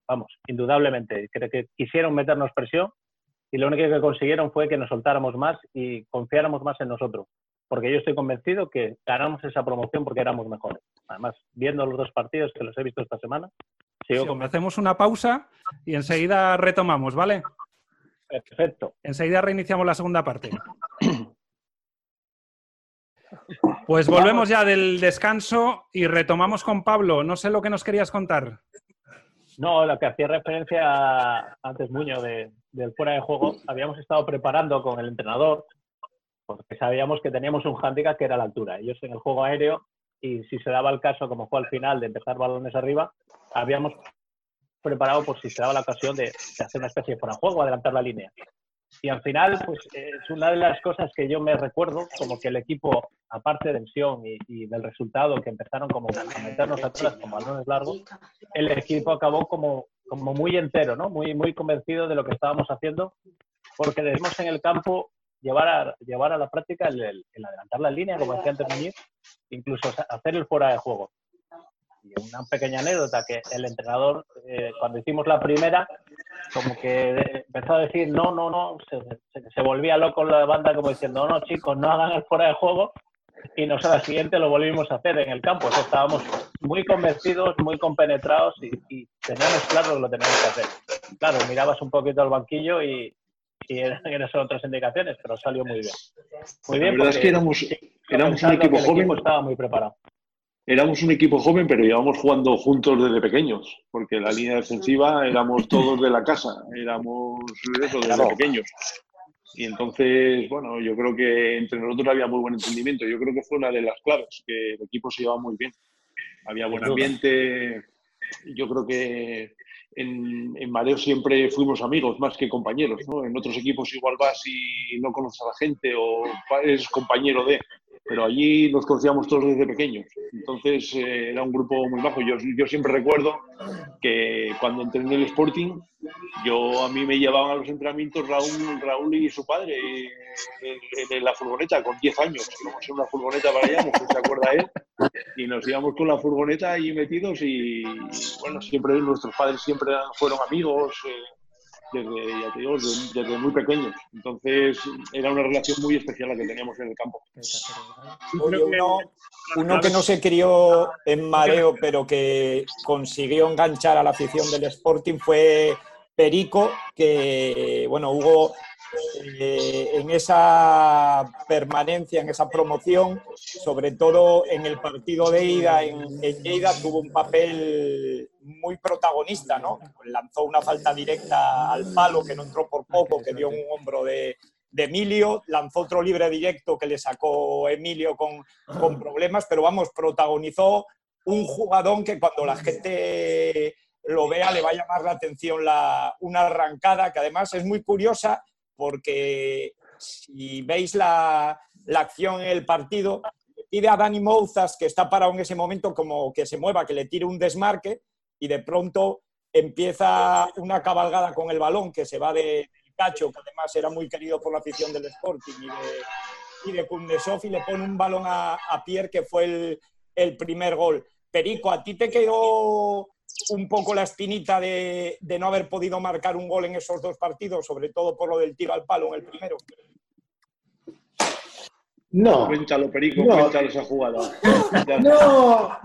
S6: vamos, indudablemente. Creo que quisieron meternos presión y lo único que consiguieron fue que nos soltáramos más y confiáramos más en nosotros. Porque yo estoy convencido que ganamos esa promoción porque éramos mejores. Además, viendo los dos partidos que los he visto esta semana, sigo
S1: Sí,
S6: con...
S1: hacemos una pausa y enseguida retomamos, ¿vale?
S6: Perfecto.
S1: Enseguida reiniciamos la segunda parte. Pues volvemos ya del descanso y retomamos con Pablo. No sé lo que nos querías contar.
S6: No, lo que hacía referencia antes Muño de, del fuera de juego, habíamos estado preparando con el entrenador porque sabíamos que teníamos un hándicap que era la altura. Ellos en el juego aéreo y si se daba el caso, como fue al final, de empezar balones arriba, habíamos preparado por si se daba la ocasión de, de hacer una especie de fuera de juego, adelantar la línea. Y al final, pues es una de las cosas que yo me recuerdo, como que el equipo, aparte de tensión y, y del resultado, que empezaron como a meternos atrás con balones largos, el equipo acabó como, como muy entero, ¿no? Muy, muy convencido de lo que estábamos haciendo, porque debemos en el campo llevar a, llevar a la práctica el, el- el adelantar la línea, como decía antes Muñiz, incluso hacer el fuera de juego. Y una pequeña anécdota que el entrenador, eh, cuando hicimos la primera, como que empezó a decir no, no, no, se, se- volvía loco la banda como diciendo no, chicos, no hagan el fuera de juego. Y nosotros al siguiente lo volvimos a hacer en el campo. O sea, estábamos muy convencidos, muy compenetrados y, y teníamos claro que lo teníamos que hacer. Claro, mirabas un poquito al banquillo y, y eran esas otras indicaciones, pero salió muy bien. Muy
S7: La
S6: bien,
S7: verdad es que éramos, éramos un equipo joven.
S6: equipo estaba muy preparado.
S7: Éramos un equipo joven, pero íbamos jugando juntos desde pequeños, porque la línea defensiva éramos todos de la casa, éramos eso, desde
S6: Claro.
S7: pequeños. Y entonces, bueno, yo creo que entre nosotros había muy buen entendimiento. Yo creo que fue una de las claves, que el equipo se llevaba muy bien. Había buen ambiente. Yo creo que en, en Mareo siempre fuimos amigos más que compañeros, ¿no? En otros equipos igual vas y no conoces a la gente o eres compañero de, pero allí nos conocíamos todos desde pequeños. Entonces eh, era un grupo muy bajo. Yo, yo siempre recuerdo que cuando entré en el Sporting, yo a mí me llevaban a los entrenamientos Raúl, Raúl y su padre eh, en, en la furgoneta con 10 años. Íbamos en una furgoneta para allá, no se acuerda él, y nos íbamos con la furgoneta ahí metidos y bueno, siempre nuestros padres siempre fueron amigos. eh, desde, ya te digo, desde, desde muy pequeños. Entonces era una relación muy especial la que teníamos en el campo.
S2: Uno, uno que no se crió en mareo, pero que consiguió enganchar a la afición del Sporting fue Perico, que, bueno, hubo eh, en esa permanencia, en esa promoción, sobre todo en el partido de ida en, en Lleida, tuvo un papel muy protagonista, ¿no? Lanzó una falta directa al palo que no entró por poco, que dio un hombro de, de Emilio, lanzó otro libre directo que le sacó Emilio con, con problemas, pero vamos, protagonizó un jugador que cuando la gente lo vea le va a llamar la atención la, una arrancada que además es muy curiosa porque si veis la, la acción en el partido, pide a Dani Mouzas, que está parado en ese momento, como que se mueva, que le tire un desmarque y de pronto empieza una cabalgada con el balón que se va de, del Cacho, que además era muy querido por la afición del Sporting y de, y de Kundesov, y le pone un balón a, a Pierre, que fue el, el primer gol. Perico, ¿a ti te quedó un poco la espinita de, de no haber podido marcar un gol en esos dos partidos, sobre todo por lo del tiro al palo en el primero?
S11: No.
S7: Cuéntalo, Perico,
S11: No.
S7: cuéntalo esa jugada.
S11: No,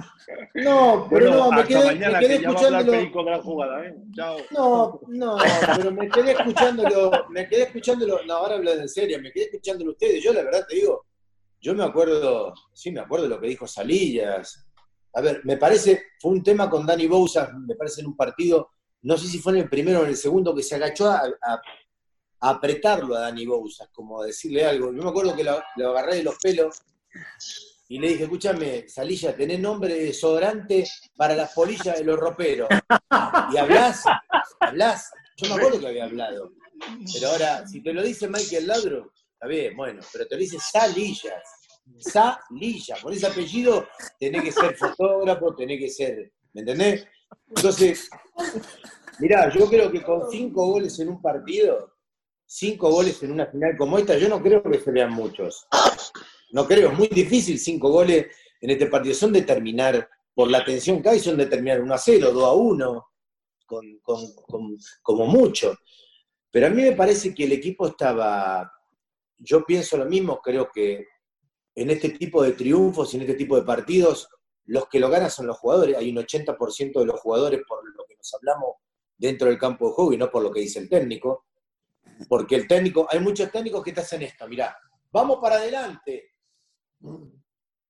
S11: no, pero
S7: Bueno,
S11: no, me quedé,
S7: mañana
S11: me quedé
S7: que de la jugada, ¿eh? Chao.
S11: No, no, pero me quedé escuchándolo, me quedé escuchándolo, no, ahora hablo en serio, me quedé escuchándolo ustedes, yo la verdad te digo, yo me acuerdo, sí me acuerdo lo que dijo Salillas, a ver, me parece, fue un tema con Dani Bouza, me parece en un partido, no sé si fue en el primero o en el segundo, que se agachó a, apretarlo a Dani Bouza, como a decirle algo, yo me acuerdo que lo, lo agarré de los pelos y le dije, escúchame, Salilla, tenés nombre de desodorante para las polillas de los roperos. Y hablás, hablás. Yo me acuerdo que había hablado. Pero ahora, si te lo dice Michael Ladro, está bien, bueno, pero te lo dice Salillas. Salillas. Con ese apellido tenés que ser fotógrafo, tenés que ser, ¿me entendés? Entonces, mirá, yo creo que con cinco goles en un partido, cinco goles en una final como esta, yo no creo que se vean muchos. No creo, es muy difícil cinco goles en este partido. Son de terminar, por la tensión que hay, son de terminar 1 a 0, 2 a 1, con, con- con- como mucho. Pero a mí me parece que el equipo estaba, yo pienso lo mismo, creo que en este tipo de triunfos y en este tipo de partidos, los que lo ganan son los jugadores. Hay un 80% de los jugadores, por lo que nos hablamos, dentro del campo de juego y no por lo que dice el técnico. Porque el técnico, hay muchos técnicos que te hacen esto, mirá, vamos para adelante.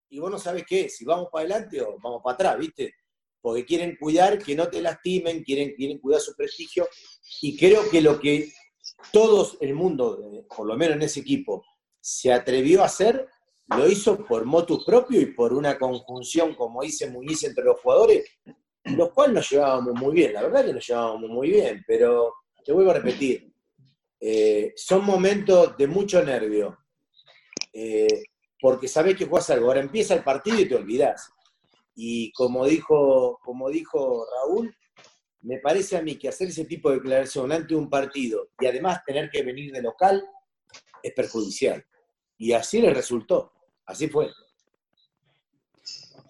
S11: Y vos no sabés qué si vamos para adelante o vamos para atrás, ¿viste? Porque quieren cuidar que no te lastimen, quieren, quieren cuidar su prestigio. Y creo que lo que todo el mundo, por lo menos en ese equipo, se atrevió a hacer, lo hizo por motus propio y por una conjunción, como dice Muñiz, entre los jugadores, los cuales nos llevábamos muy bien. La verdad que nos llevábamos muy bien, pero te vuelvo a repetir, eh, son momentos de mucho nervio. Eh, porque sabés que jugás algo. Ahora empieza el partido y te olvidás. Y como dijo, como dijo Raúl, me parece a mí que hacer ese tipo de declaración ante un partido y además tener que venir de local es perjudicial. Y así le resultó. Así fue.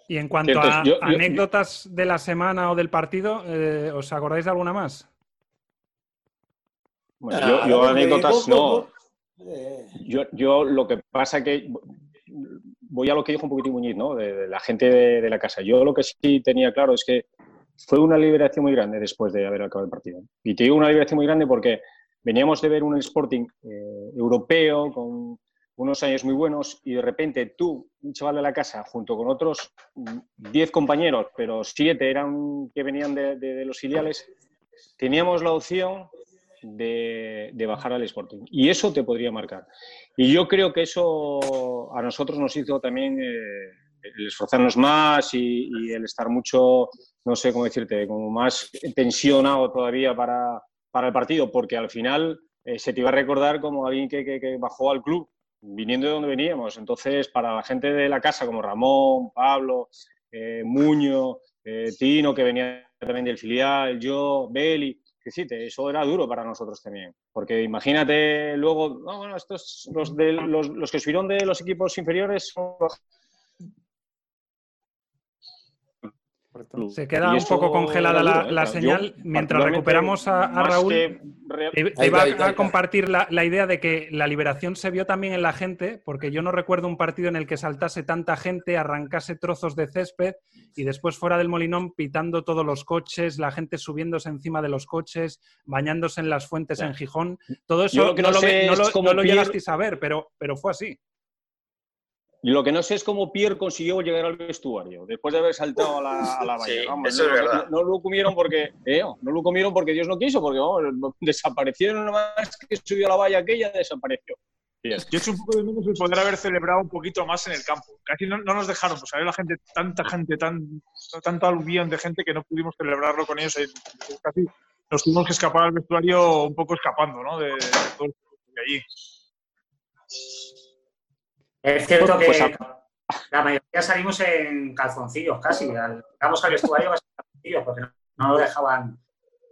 S1: Y en cuanto a
S8: yo- yo-
S1: anécdotas de la semana o del partido, eh, ¿os acordáis de alguna más?
S8: Bueno,
S11: Ah,
S8: yo, anécdotas no.
S11: eh,
S8: Yo, yo lo que pasa que voy a lo que dijo un poquitín Muñiz, ¿no? De, de la gente de, de la casa. Yo lo que sí tenía claro es que fue una liberación muy grande después de haber acabado el partido. Y te digo una liberación muy grande porque veníamos de ver un Sporting eh, europeo con unos años muy buenos y de repente tú, un chaval de la casa, junto con otros mm, 10 compañeros, pero 7 eran que venían de, de- de los filiales, teníamos la opción de, de bajar al Sporting. Y eso te podría marcar. Y yo creo que eso a nosotros nos hizo también eh, el esforzarnos más y, y el estar mucho, no sé cómo decirte, como más tensionado todavía para, para el partido, porque al final eh, se te iba a recordar como alguien que, que- que bajó al club, viniendo de donde veníamos. Entonces, para la gente de la casa, como Ramón, Pablo, eh, Muño, eh, Tino, que venía también del filial, yo, Beli, que sí, te- eso era duro para nosotros también. Porque imagínate luego, no, bueno, estos, los, de, los, los que subieron de los equipos inferiores son
S1: Se queda
S8: Y
S1: un poco congelada la, señal. Mientras recuperamos a, Raúl.
S8: que
S1: Te, te iba a, a compartir la, la idea de que la liberación se vio también en la gente, porque yo no recuerdo un partido en el que saltase tanta gente, arrancase trozos de césped y después fuera del Molinón pitando todos los coches, la gente subiéndose encima de los coches, bañándose en las fuentes en Gijón. Todo eso
S8: Yo lo que
S1: no,
S8: no
S1: lo,
S8: sé
S1: no lo- no lo llegasteis a ver, pero, pero fue así.
S8: Y lo que no sé es cómo Pierre consiguió llegar al vestuario después de haber saltado a la, a la valla.
S4: Sí,
S8: Vamos,
S4: eso
S8: no,
S4: es
S8: no-
S4: verdad.
S8: no lo comieron porque eh, no lo comieron porque Dios no quiso, porque vamos, desaparecieron nada más que subió a la valla aquella, desapareció. Pierre.
S5: Yo echo un poco de menos el poder haber celebrado un poquito más en el campo. Casi no, no nos dejaron, pues había la gente, tanta gente, tan, tanto aluvión de gente que no pudimos celebrarlo con ellos. eh, Casi nos tuvimos que escapar al vestuario un poco escapando, ¿no? De, de de allí.
S10: Es cierto que
S8: Pues
S10: la mayoría salimos en calzoncillos casi. Al- Llegamos al vestuario casi calzoncillos porque no, no lo dejaban,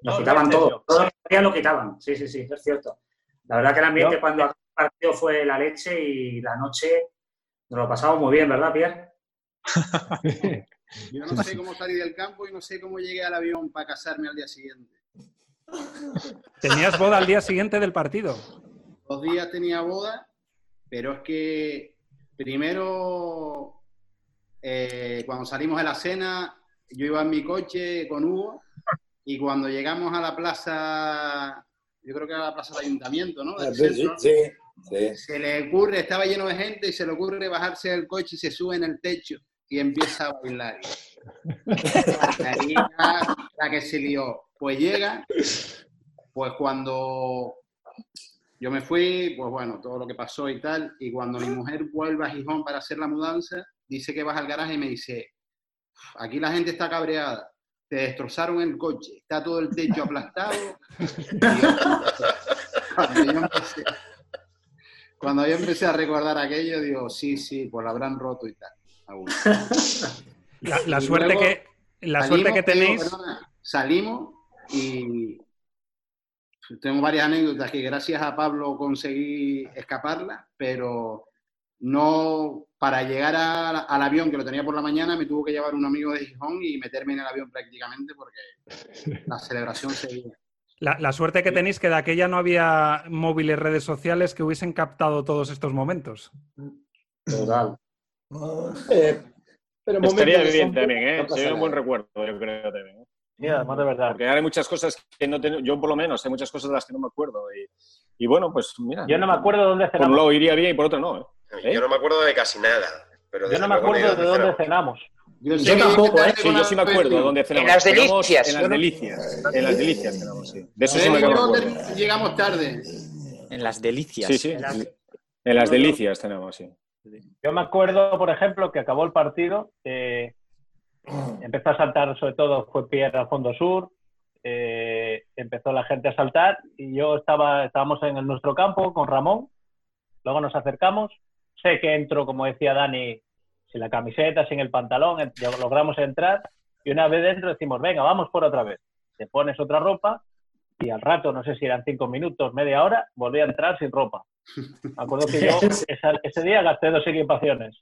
S10: nos
S6: No,
S10: quitaban
S6: no,
S10: todo. Todo lo que lo quitaban. Sí, sí, sí, es cierto. La verdad que el ambiente cuando acabó el partido fue la leche y la noche nos lo pasamos muy bien, ¿verdad, Pierre?
S12: Yo no sé cómo salí del campo y no sé cómo llegué al avión para casarme al día siguiente.
S1: Tenías boda al día siguiente del partido.
S12: Dos días tenía boda, pero es que primero, eh, cuando salimos de la cena, yo iba en mi coche con Hugo y cuando llegamos a la plaza, yo creo que era la plaza del ayuntamiento, ¿no? Del
S11: Ah, Sí, sí, sí.
S12: se le ocurre, estaba lleno de gente y se le ocurre bajarse del coche y se sube en el techo y empieza a bailar. Ya la que se lió. Pues llega, pues cuando yo me fui, pues bueno, todo lo que pasó y tal, y cuando mi mujer vuelve a Gijón para hacer la mudanza, dice que vas al garaje y me dice, aquí la gente está cabreada, te destrozaron el coche, está todo el techo aplastado. Cuando yo empecé, cuando yo empecé a recordar aquello, digo, sí, sí, pues la habrán roto y tal. aún.
S1: La, la
S12: Y
S1: suerte
S12: luego
S1: que, la
S12: salimos,
S1: suerte que
S12: digo,
S1: tenéis.
S12: perdona, salimos y tengo varias anécdotas que gracias a Pablo conseguí escaparla, pero no para llegar a- al avión que lo tenía por la mañana me tuvo que llevar un amigo de Gijón y meterme en el avión prácticamente porque la celebración seguía.
S1: La, la suerte que tenéis que de aquella no había móviles, redes sociales que hubiesen captado todos estos momentos.
S10: Total.
S11: Eh, pero
S8: Estaría bien también, ¿eh?
S11: no
S8: Sería un buen recuerdo, yo creo también. ¿Eh?
S6: Sí, además de verdad.
S8: Porque hay muchas cosas que no tengo, yo por lo menos, hay muchas cosas de las que no me acuerdo. Y, y bueno, pues mira.
S6: Yo no me acuerdo dónde
S8: Por un
S6: cenamos.
S8: lado iría bien y por otro no. ¿eh? ¿Eh?
S4: Yo no me acuerdo de casi nada. Pero
S6: Yo no me acuerdo de dónde cenamos.
S12: Yo,
S10: Yo tampoco, ¿eh?
S8: Sí, yo sí me acuerdo de dónde cenamos.
S9: En las
S8: Cenamos
S9: delicias.
S8: En las delicias. En las delicias cenamos, sí. De eso sí me acuerdo.
S12: llegamos tarde.
S14: En las delicias.
S8: Sí, sí. En las delicias cenamos, sí.
S6: Yo me acuerdo, por ejemplo, que acabó el partido, eh, empezó a saltar, sobre todo fue Pierre al fondo sur, eh, empezó la gente a saltar y yo estaba, estábamos en el- nuestro campo con Ramón, luego nos acercamos, sé que entro, como decía Dani, sin la camiseta, sin el pantalón, logramos entrar y una vez dentro decimos, venga, vamos por otra vez. Te pones otra ropa y al rato, no sé si eran cinco minutos, media hora, volví a entrar sin ropa. Me acuerdo que yo esa- ese día gasté dos equipaciones.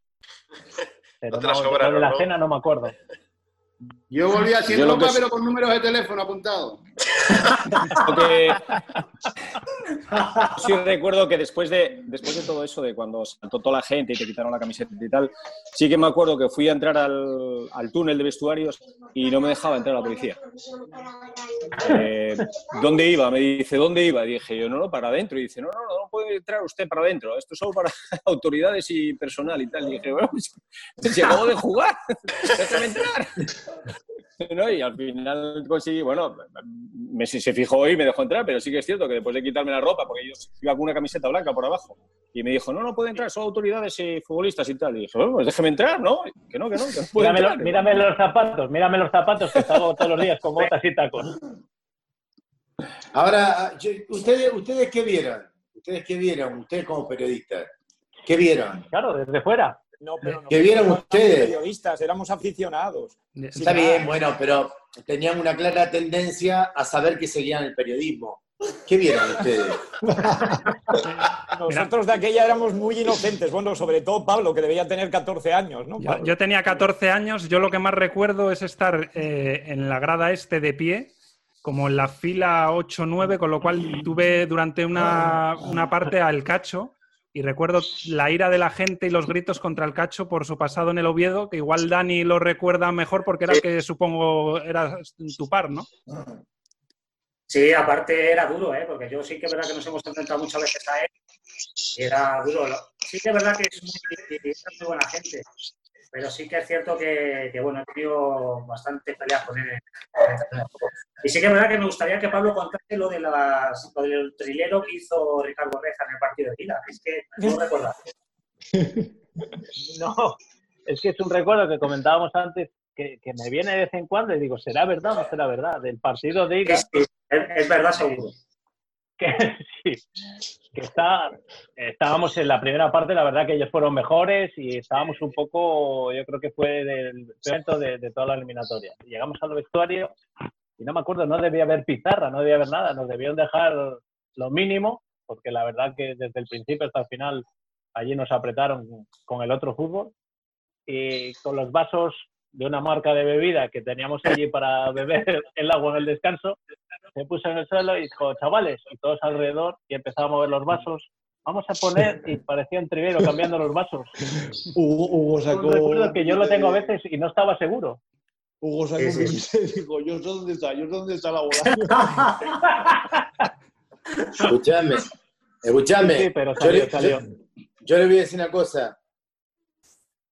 S6: Pero
S4: No te las
S6: no,
S4: sobraron,
S6: de la
S4: ¿no?
S6: cena no me acuerdo.
S12: Yo volví a
S8: lo
S12: ropa,
S8: que-
S12: pero con números de teléfono apuntados.
S8: Porque sí recuerdo que después de, después de todo eso, de cuando saltó toda la gente y te quitaron la camiseta y tal, sí que me acuerdo que fui a entrar al, al túnel de vestuarios y no me dejaba entrar la policía. Eh, ¿Dónde iba? Me dice, ¿dónde iba? Y dije yo, no, no, para adentro. Y dice, no, no, no, no puede entrar usted para adentro. Esto es solo para autoridades y personal y tal. Y dije, bueno, pues, si acabo de jugar, déjame entrar. ¿No? Y al final conseguí, bueno, me, se fijó y me dejó entrar, pero sí que es cierto que después de quitarme la ropa, porque yo iba con una camiseta blanca por abajo, y me dijo, no, no puede entrar, son autoridades y futbolistas y tal. Y dije, bueno, pues déjeme entrar, ¿no? Que no, que no, que no puede
S6: Mírame,
S8: entrar.
S6: lo- mírame los zapatos, mírame los zapatos que salgo todos los días con botas y tacos.
S11: Ahora, yo- ¿ustedes, ¿ustedes qué vieron? ¿Ustedes qué vieron? Ustedes como periodistas. ¿Qué vieron?
S6: Claro, desde fuera.
S2: No, pero
S11: ¿Qué vieron ustedes?
S2: éramos periodistas, éramos aficionados.
S11: Está bien, bueno, pero tenían una clara tendencia a saber que seguían el periodismo. ¿Qué vieron ustedes?
S2: Nosotros de aquella éramos muy inocentes. Bueno, sobre todo Pablo, que debía tener 14 años, ¿no?
S1: Yo tenía 14 años, yo lo que más recuerdo es estar eh, en la grada este de pie como en la fila 8-9, con lo cual tuve durante una, una parte al cacho y recuerdo la ira de la gente y los gritos contra el cacho por su pasado en el Oviedo, que igual Dani lo recuerda mejor porque era el que supongo era tu par, ¿no?
S10: Sí, aparte era duro, ¿eh? porque yo sí que es verdad que nos hemos enfrentado muchas veces a él y era duro. Sí que es verdad que es muy, es muy buena gente, pero sí que es cierto que, que, bueno, he tenido bastantes peleas con él. Y sí que es verdad que me gustaría que Pablo contase lo, de las, lo del trilero que hizo Ricardo Reja en el partido de vida. Es que no recuerdo.
S6: No, es que es un recuerdo que comentábamos antes que, que, me viene de vez en cuando y digo, ¿será verdad o no será verdad? Del partido de ida.
S10: Es, verdad seguro.
S6: Que, está, estábamos en la primera parte, la verdad que ellos fueron mejores y estábamos un poco, yo creo que fue del evento de, de toda la eliminatoria. Llegamos al vestuario y no me acuerdo, no debía haber pizarra, no debía haber nada, nos debían dejar lo mínimo, porque la verdad que desde el principio hasta el final allí nos apretaron con el otro fútbol y con los vasos de una marca de bebida que teníamos allí para beber el agua en el descanso, se puso en el suelo y dijo, chavales, y todos alrededor, y empezaba a mover los vasos, vamos a poner, y parecía un triguero cambiando los vasos.
S15: Hugo, Hugo sacó...
S6: Recuerdo que yo lo tengo a veces y no estaba seguro.
S15: Hugo sacó sí, sí. y dijo, yo sé dónde está, yo sé dónde está la bola.
S11: escuchadme, escuchadme.
S6: Sí, pero salió,
S11: yo,
S6: salió.
S11: Yo, yo le voy a decir una cosa.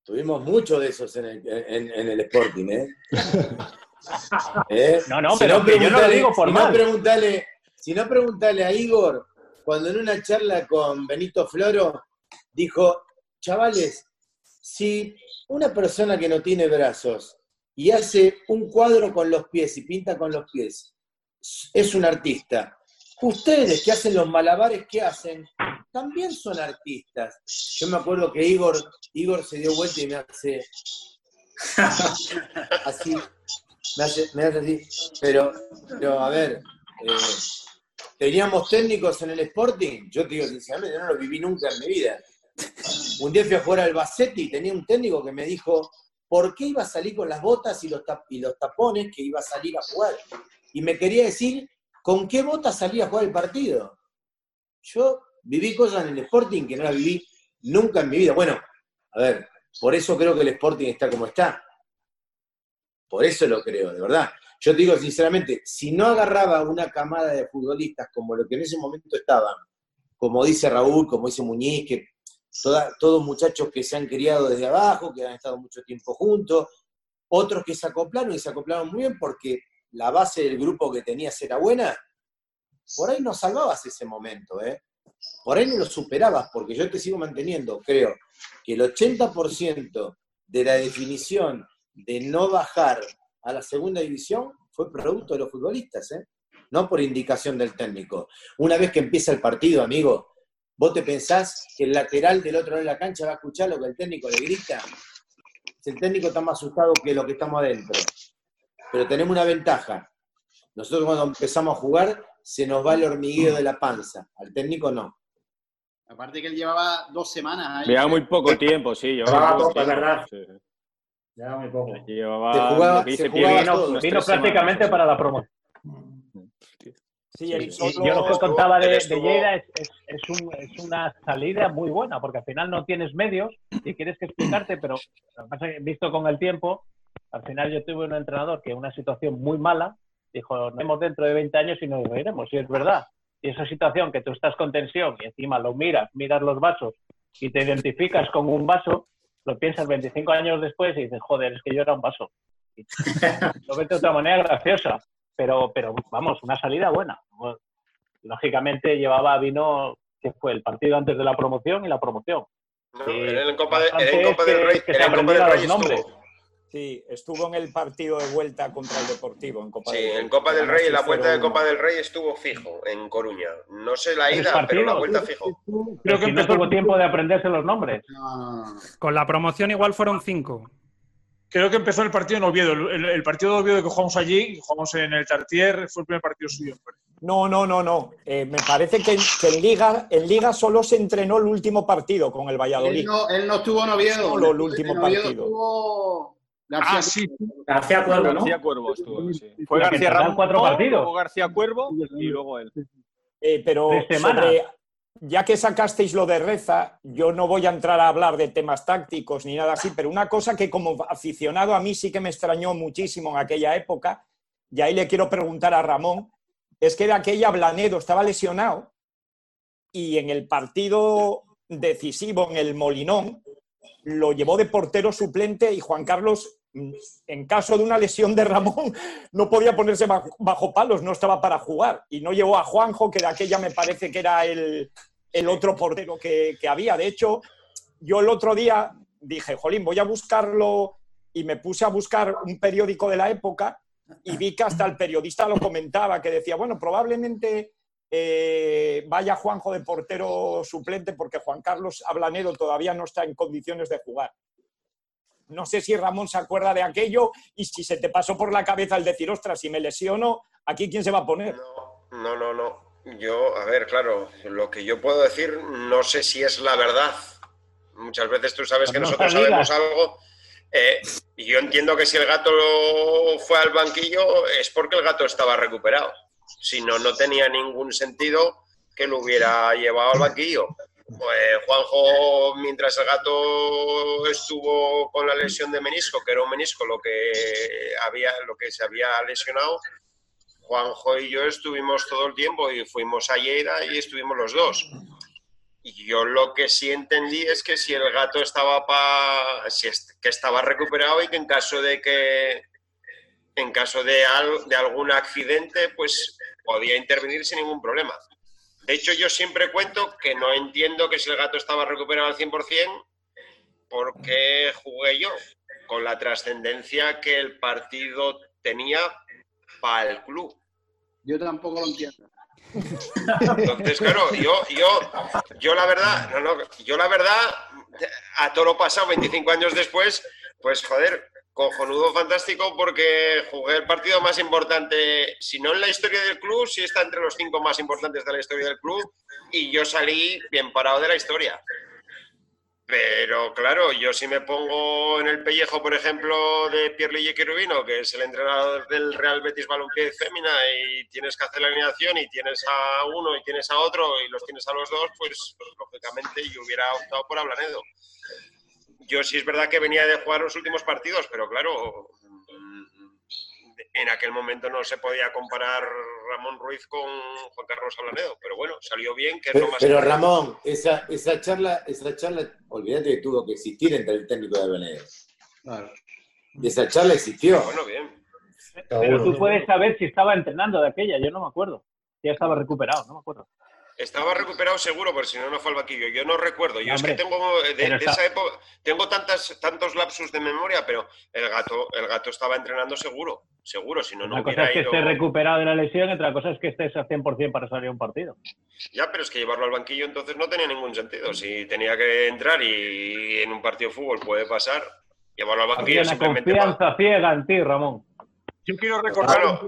S11: Tuvimos muchos de esos en el, en, en el Sporting, ¿eh?
S6: ¿Eh? No, no, si pero no yo no lo digo por
S11: si
S6: mal.
S11: No preguntale, si no preguntale a Igor, cuando en una charla con Benito Floro dijo, chavales, si una persona que no tiene brazos y hace un cuadro con los pies y pinta con los pies, es un artista. Ustedes que hacen los malabares que hacen, también son artistas. Yo me acuerdo que Igor, Igor se dio vuelta y me hace así, me hace, me hace así. Pero, pero a ver, eh, teníamos técnicos en el Sporting, yo te digo sinceramente, no lo viví nunca en mi vida. Un día fui a jugar al Bacetti y tenía un técnico que me dijo, ¿por qué iba a salir con las botas y los, tap y los tapones que iba a salir a jugar? Y me quería decir, ¿con qué botas salía a jugar el partido? Yo viví cosas en el Sporting que no las viví nunca en mi vida. Bueno, a ver, por eso creo que el Sporting está como está. Por eso lo creo, de verdad. Yo te digo sinceramente, si no agarraba una camada de futbolistas como lo que en ese momento estaban, como dice Raúl, como dice Muñiz, que toda, todos muchachos que se han criado desde abajo, que han estado mucho tiempo juntos, otros que se acoplaron y se acoplaron muy bien porque la base del grupo que tenías era buena, por ahí no salvabas ese momento, ¿eh? Por ahí no lo superabas, porque yo te sigo manteniendo, creo, que el 80% de la definición de no bajar a la segunda división fue producto de los futbolistas, ¿eh? no por indicación del técnico. Una vez que empieza el partido, amigo, vos te pensás que el lateral del otro lado de la cancha va a escuchar lo que el técnico le grita. Si el técnico está más asustado que lo que estamos adentro. Pero tenemos una ventaja. Nosotros cuando empezamos a jugar se nos va el hormigueo de la panza. Al técnico no.
S12: Aparte que él llevaba dos semanas ahí.
S16: Llevaba muy poco tiempo, sí.
S10: Llevaba poco, es
S16: tiempo,
S10: verdad.
S16: sí, sí.
S10: Llevaba muy poco.
S16: Llevaba,
S11: Se jugaba- se jugaba.
S6: Vino prácticamente
S16: semanas.
S6: para la promoción.
S2: Sí, solo
S6: yo lo que contaba de, de Lleida es, es, es, un- es una salida muy buena, porque al final no tienes medios y quieres que explicarte, pero lo que pasa es que, visto con el tiempo, al final yo tuve un entrenador que en una situación muy mala dijo, nos vemos dentro de 20 años y nos reiremos, y es verdad. Y esa situación que tú estás con tensión y encima lo miras, miras los vasos y te identificas con un vaso, lo piensas 25 años después y dices, joder, es que yo era un vaso. Y lo ves de otra manera graciosa, pero, pero vamos, una salida buena. Lógicamente llevaba vino, que fue el partido antes de la promoción y la promoción.
S4: No, en Copa, de- en Copa del
S6: que-
S4: Rey,
S6: que
S4: él
S6: se
S4: en Copa del
S6: aprendiera
S4: Rey
S6: los nombres.
S4: estuvo.
S2: Sí, estuvo en el partido de vuelta contra el Deportivo, en Copa
S4: Sí,
S2: del Rey.
S4: en Copa del Rey, la vuelta de
S2: 6-0-1.
S4: Copa del Rey estuvo fijo, en Coruña. No sé la ida, pero la vuelta fijo.
S5: Creo que
S6: si no
S5: empezó
S6: tuvo tiempo de aprenderse los nombres.
S12: No, no, no.
S1: Con la promoción igual fueron cinco.
S5: Creo que empezó el partido en Oviedo. El, el- el partido de Oviedo que jugamos allí, jugamos en el Tartier, fue el primer partido suyo.
S2: No, no, no, no. Eh, me parece que, que en, Liga, en Liga solo se entrenó el último partido con el Valladolid.
S12: Él no, él no estuvo en Oviedo.
S2: Solo el último
S12: En Oviedo
S2: partido.
S12: estuvo- García,
S5: Ah, sí.
S10: García Cuervo, ¿no?
S16: García Cuervo estuvo, sí. Fue García Ramón,
S6: cuatro partidos.
S16: luego García Cuervo y luego él.
S2: Eh, pero sobre- ya que sacasteis lo de Reza, yo no voy a entrar a hablar de temas tácticos ni nada así, pero una cosa que como aficionado a mí sí que me extrañó muchísimo en aquella época, y ahí le quiero preguntar a Ramón, es que de aquella Blanedo estaba lesionado y en el partido decisivo en el Molinón lo llevó de portero suplente y Juan Carlos, en caso de una lesión de Ramón, no podía ponerse bajo, palos, no estaba para jugar. Y no llevó a Juanjo, que de aquella me parece que era el, el otro portero que, que había. De hecho, yo el otro día dije, jolín, voy a buscarlo y me puse a buscar un periódico de la época y vi que hasta el periodista lo comentaba, que decía, bueno, probablemente eh, vaya Juanjo de portero suplente porque Juan Carlos Ablanedo todavía no está en condiciones de jugar. No sé si Ramón se acuerda de aquello y si se te pasó por la cabeza el decir, ostras, si me lesiono, ¿aquí quién se va a poner?
S4: No, no, no. Yo, a ver, claro, lo que yo puedo decir, no sé si es la verdad. Muchas veces tú sabes que
S6: no
S4: nosotros sabemos algo. eh, y yo entiendo que si el gato fue al banquillo es porque el gato estaba recuperado. Si no, no tenía ningún sentido que lo hubiera llevado al banquillo. Pues Juanjo, mientras el gato estuvo con la lesión de menisco, que era un menisco lo que había, lo que se había lesionado, Juanjo y yo estuvimos todo el tiempo y fuimos a Lleida y estuvimos los dos. Y yo lo que sí entendí es que si el gato estaba pa, si es- que estaba recuperado y que en caso de que en caso de, al- de algún accidente, pues podía intervenir sin ningún problema. De hecho, yo siempre cuento que no entiendo que si el gato estaba recuperado al 100%, ¿por qué jugué yo? Con la trascendencia que el partido tenía para el club.
S12: yo tampoco lo entiendo.
S4: Entonces, claro, yo, yo, yo la verdad, no, no, yo la verdad, a todo lo pasado, 25 años después, pues joder, cojonudo fantástico porque jugué el partido más importante, si no en la historia del club, sí está entre los cinco más importantes de la historia del club y yo salí bien parado de la historia. Pero claro, yo si me pongo en el pellejo, por ejemplo, de Pierluigi Cherubino, que es el entrenador del Real Betis Balompié Fémina, y tienes que hacer la alineación y tienes a uno y tienes a otro y los tienes a los dos, pues, lógicamente yo hubiera optado por Ablanedo. Yo sí es verdad que venía de jugar los últimos partidos, pero claro, en aquel momento no se podía comparar Ramón Ruiz con Juan Carlos Ablanedo, pero bueno, salió bien, que es
S11: Pero,
S4: lo más
S11: pero,
S4: importante.
S11: Ramón, esa, esa charla, esa charla, olvídate que tuvo que existir entre el técnico de Benedo. Esa charla existió.
S4: Bueno, bien.
S6: Pero tú puedes saber si estaba entrenando de aquella, yo no me acuerdo. Ya estaba recuperado, no me acuerdo.
S4: Estaba recuperado seguro, pero si no, no fue al banquillo. Yo no recuerdo. Yo es que tengo de,
S6: pero
S4: de
S6: está-
S4: esa época, tengo tantas, tantos lapsus de memoria, pero el gato, el gato estaba entrenando seguro, seguro. Si no, no
S6: Una cosa
S4: hubiera
S6: es que
S4: ido.
S6: estés recuperado de la lesión, otra cosa es que estés al 100% para salir a un partido.
S4: Ya, pero es que llevarlo al banquillo entonces no tenía ningún sentido. Si tenía que entrar y en un partido de fútbol puede pasar, llevarlo al
S6: Había
S4: banquillo
S6: una
S4: simplemente
S6: confianza ciega en ti, Ramón.
S5: Yo quiero recordar,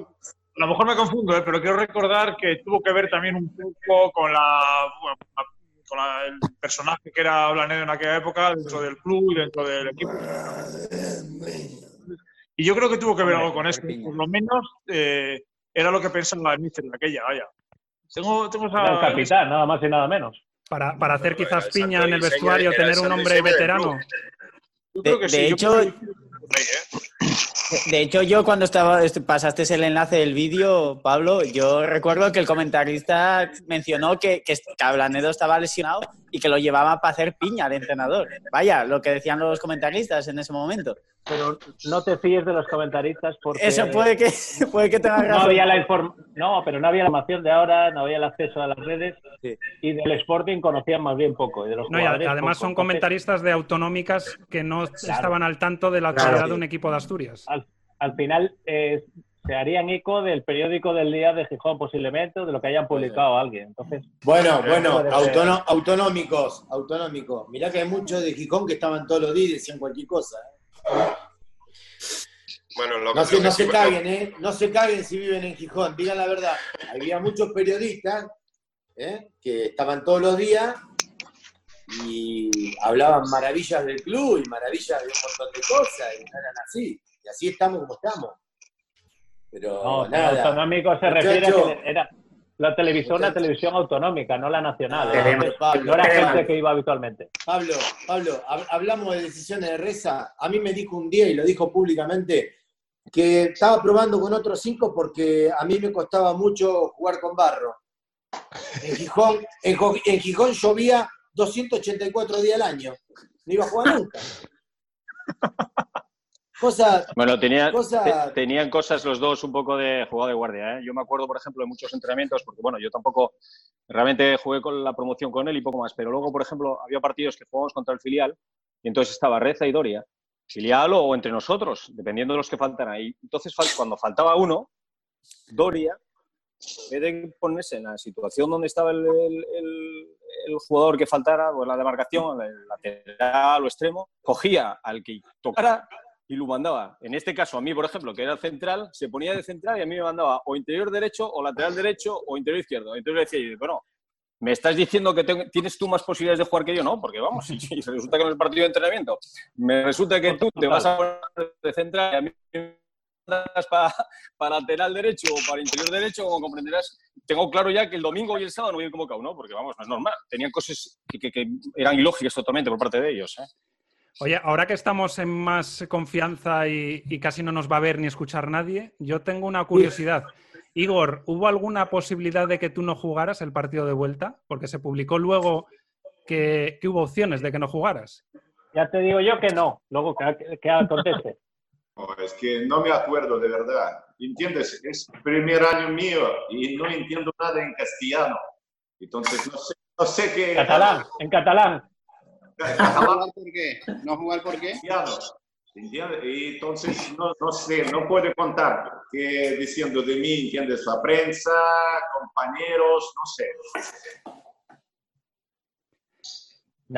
S5: a lo mejor me confundo, ¿eh? pero quiero recordar que tuvo que ver también un poco con la, bueno, con la- el personaje que era Blanedo en aquella época dentro del club y dentro del equipo. Y yo creo que tuvo que ver algo con eso. Por lo menos eh, era lo que pensaba el míster en aquella, vaya. Tengo, tengo esa...
S6: Era el capitán, nada más y nada menos.
S1: Para, para hacer quizás piña en el vestuario, tener un hombre veterano.
S5: Yo
S14: De,
S5: creo que
S14: de
S5: sí, yo
S14: hecho,
S5: creo que-
S14: de hecho, yo cuando estaba est- pasaste el enlace del vídeo, Pablo, yo recuerdo que el comentarista mencionó que, que, que Ablanedo estaba lesionado y que lo llevaba para hacer piña al entrenador. Vaya, lo que decían los comentaristas en ese momento.
S6: Pero no te fíes de los comentaristas porque...
S14: Eso puede que, puede que tengas
S6: No
S14: razón.
S6: había la inform- no, pero no había la información de ahora, no había el acceso a las redes y del Sporting conocían más bien poco. Y de los
S1: No, y
S6: jugadores
S1: además
S6: poco.
S1: son comentaristas de autonómicas que no estaban al tanto de la
S6: Claro.
S1: actualidad de un equipo de Asturias.
S6: Al, al final eh, se harían eco del periódico del día de Gijón posiblemente o de lo que hayan publicado alguien. Entonces,
S11: Bueno, bueno,
S6: ser.
S11: autono- autonómicos, autonómicos. Mirá que hay muchos de Gijón que estaban todos los días y decían cualquier cosa. ¿eh?
S4: Bueno, lo,
S11: No
S4: lo
S11: se,
S4: que
S11: no
S4: sí-
S11: se caguen, ¿eh? No se caguen si viven en Gijón, digan la verdad. Había muchos periodistas ¿eh? que estaban todos los días y hablaban maravillas del club y maravillas de un montón de cosas y no eran así. Y así estamos como estamos. Pero
S6: No,
S11: nada.
S6: autonómico se refiere a que era la televisión, una televisión autonómica, no la nacional.
S11: Ah,
S6: Era-
S11: Pablo,
S6: no era
S11: Pablo.
S6: gente que iba habitualmente.
S11: Pablo, Pablo, hab- hablamos de decisiones de Reza. A mí me dijo un día, y lo dijo públicamente, que estaba probando con otros cinco porque a mí me costaba mucho jugar con barro. En Gijón, en Gijón llovía 284 días al año. No iba a jugar nunca. Cosa,
S8: Bueno, tenía-
S11: cosa-
S8: te- tenían cosas los dos un poco de jugado de guardia. ¿eh? Yo me acuerdo, por ejemplo, de muchos entrenamientos, porque bueno, yo tampoco realmente jugué con la promoción con él y poco más, pero luego, por ejemplo, había partidos que jugábamos contra el filial y entonces estaba Reza y Doria, filial o entre nosotros, dependiendo de los que faltaran. Y entonces, cuando faltaba uno, Doria, en vez de ponerse en la situación donde estaba el, el- el- el jugador que faltara, o en la demarcación, el lateral o extremo, cogía al que tocara y lo mandaba. En este caso, a mí, por ejemplo, que era central, se ponía de central y a mí me mandaba o interior derecho, o lateral derecho, o interior izquierdo. Entonces decía, yo, bueno, ¿me estás diciendo que tienes tú más posibilidades de jugar que yo? No, porque vamos, si resulta que en el partido de entrenamiento me resulta que tú te vas a poner de central y a mí me mandas para, para lateral derecho o para interior derecho, como comprenderás, tengo claro ya que el domingo y el sábado no voy a ir convocado, ¿no? Porque vamos, no es normal. Tenían cosas que, que- que eran ilógicas totalmente por parte de ellos. ¿eh?
S1: Oye, ahora que estamos en más confianza y, y casi no nos va a ver ni escuchar nadie, yo tengo una curiosidad. Igor, ¿hubo alguna posibilidad de que tú no jugaras el partido de vuelta? Porque se publicó luego que, que hubo opciones de que no jugaras.
S6: Ya te digo yo que no, luego que, que conteste.
S13: Oh, es que no me acuerdo de verdad. ¿Entiendes? Es primer año mío y no entiendo nada en castellano. Entonces no sé, no sé qué.
S6: Catalán, en catalán.
S12: ¿No jugar por qué? ¿No jugar por qué?
S13: ¿Entiendes? Y entonces no, no sé, no puedo contar qué diciendo de mí, ¿entiendes? La prensa, compañeros, no sé.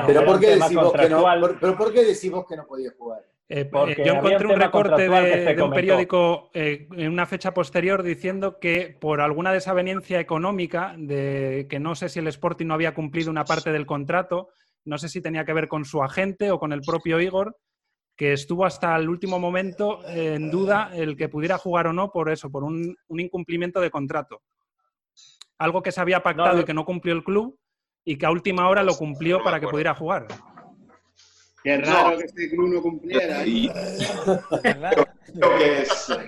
S11: pero ¿por qué, vos que no, por- pero ¿por qué decís vos que no podía jugar?
S1: Eh,
S6: Porque
S1: yo encontré
S6: un
S1: recorte
S6: que
S1: de, un periódico eh, en una fecha posterior diciendo que por alguna desaveniencia económica, de que no sé si el Sporting no había cumplido una parte del contrato, no sé si tenía que ver con su agente o con el propio Igor, que estuvo hasta el último momento eh, en duda el que pudiera jugar o no por eso, por un, un incumplimiento de contrato. Algo que se había pactado
S6: No,
S1: y que no cumplió el club y que a última hora lo cumplió para que pudiera jugar.
S12: Qué raro que ese club no cumpliera. ¿eh?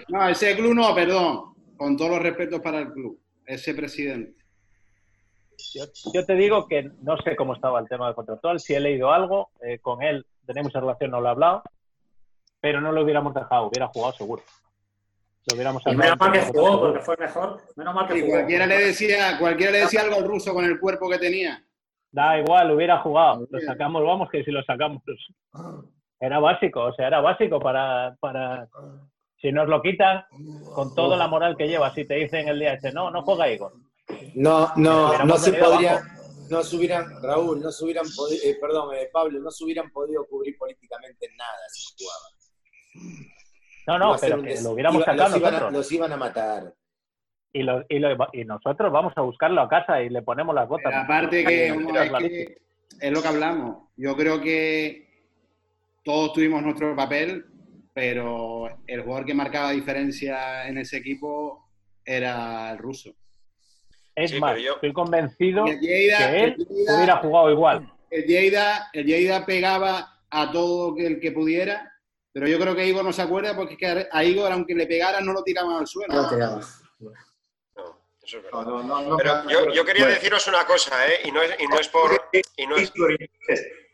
S12: No, ese club no, perdón. Con todos los respetos para el club. Ese presidente.
S6: Yo, yo te digo que no sé cómo estaba el tema del contractual, si he leído algo, eh, con él tenemos esa relación, no lo he hablado, pero no lo hubiéramos dejado, hubiera jugado seguro. Lo hubiéramos
S10: Y menos mal que jugó, porque fue mejor. Menos mal que
S12: Y
S10: jugó.
S12: cualquiera le decía, cualquiera le decía algo al ruso con el cuerpo que tenía.
S6: Da igual, hubiera jugado. Lo sacamos, vamos, que si lo sacamos. Era básico, o sea, era básico para, para. Si nos lo quitan, con toda la moral que lleva, si te dicen el día este, no, no juega Igor.
S11: No, no, no se podría,
S6: abajo.
S11: no se hubieran, Raúl, no se hubieran podido, eh, perdón, eh, Pablo, no se hubieran podido cubrir políticamente en nada si jugaban.
S6: No, no, pero que lo hubiéramos
S11: iba-
S6: sacado
S11: los iban, a,
S6: nosotros.
S11: los iban a matar.
S6: Y, lo- y, lo- y nosotros vamos a buscarlo a casa y le ponemos las botas.
S12: Pero aparte que, vamos, es que es lo que hablamos. Yo creo que todos tuvimos nuestro papel, pero el jugador que marcaba diferencia en ese equipo era el ruso.
S6: Es
S12: Sí,
S6: más,
S12: yo-
S6: estoy convencido
S12: Lleida-
S6: que él
S12: el Lleida-
S6: hubiera jugado igual.
S12: El Lleida, el Lleida pegaba a todo el que pudiera, pero yo creo que Igor no se acuerda porque es que a Igor, aunque le pegara, no lo tiraban al suelo.
S11: No lo tiraban.
S4: Eso es verdad.
S13: No, no, no,
S4: Pero
S13: no,
S4: yo,
S13: no,
S4: yo quería
S13: bueno.
S4: deciros una cosa, ¿eh? Y no es, y no es por... Y no es,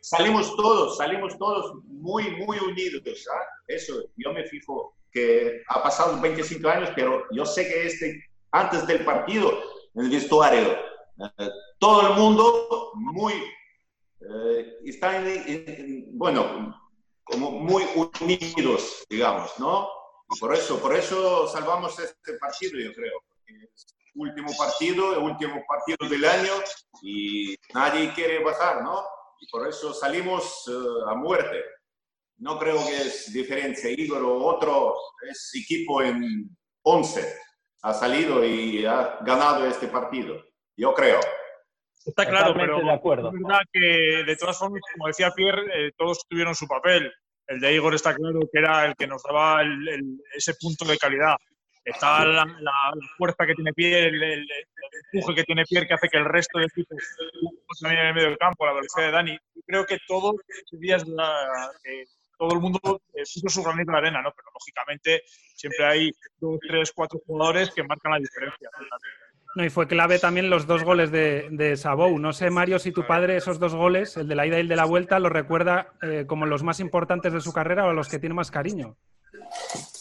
S13: Salimos todos, salimos todos muy, muy unidos. ¿ah? Eso, yo me fijo que ha pasado 25 años, pero yo sé que este, antes del partido, en el vestuario, eh, todo el mundo muy, eh, está en- en- en- bueno, como muy unidos, digamos, ¿no? Por eso, por eso salvamos este partido, yo creo. último partido, el último partido del año y nadie quiere bajar, ¿no? Y por eso salimos eh, a muerte. No creo que es diferencia. Igor o otro es equipo en 11. Ha salido y ha ganado este partido. Yo creo.
S5: Está claro,
S6: Totalmente
S5: pero
S6: de acuerdo.
S5: es verdad que de todas formas, como decía Pierre, eh, todos tuvieron su papel. El de Igor está claro que era el que nos daba el- el- ese punto de calidad. Está la, la- la fuerza que tiene Pierre, el, el- el empuje que tiene Pierre que hace que el resto de equipos también en el medio del campo, la velocidad de Dani. Yo creo que todos esos días la- que todo el mundo puso su granito de arena, ¿no? Pero lógicamente siempre hay dos, tres, cuatro jugadores que marcan la diferencia.
S1: No, y fue clave también los dos goles de, de Sabou. No sé, Mario, si tu padre esos dos goles, el de la ida y el de la vuelta, los recuerda eh, como los más importantes de su carrera o los que tiene más cariño.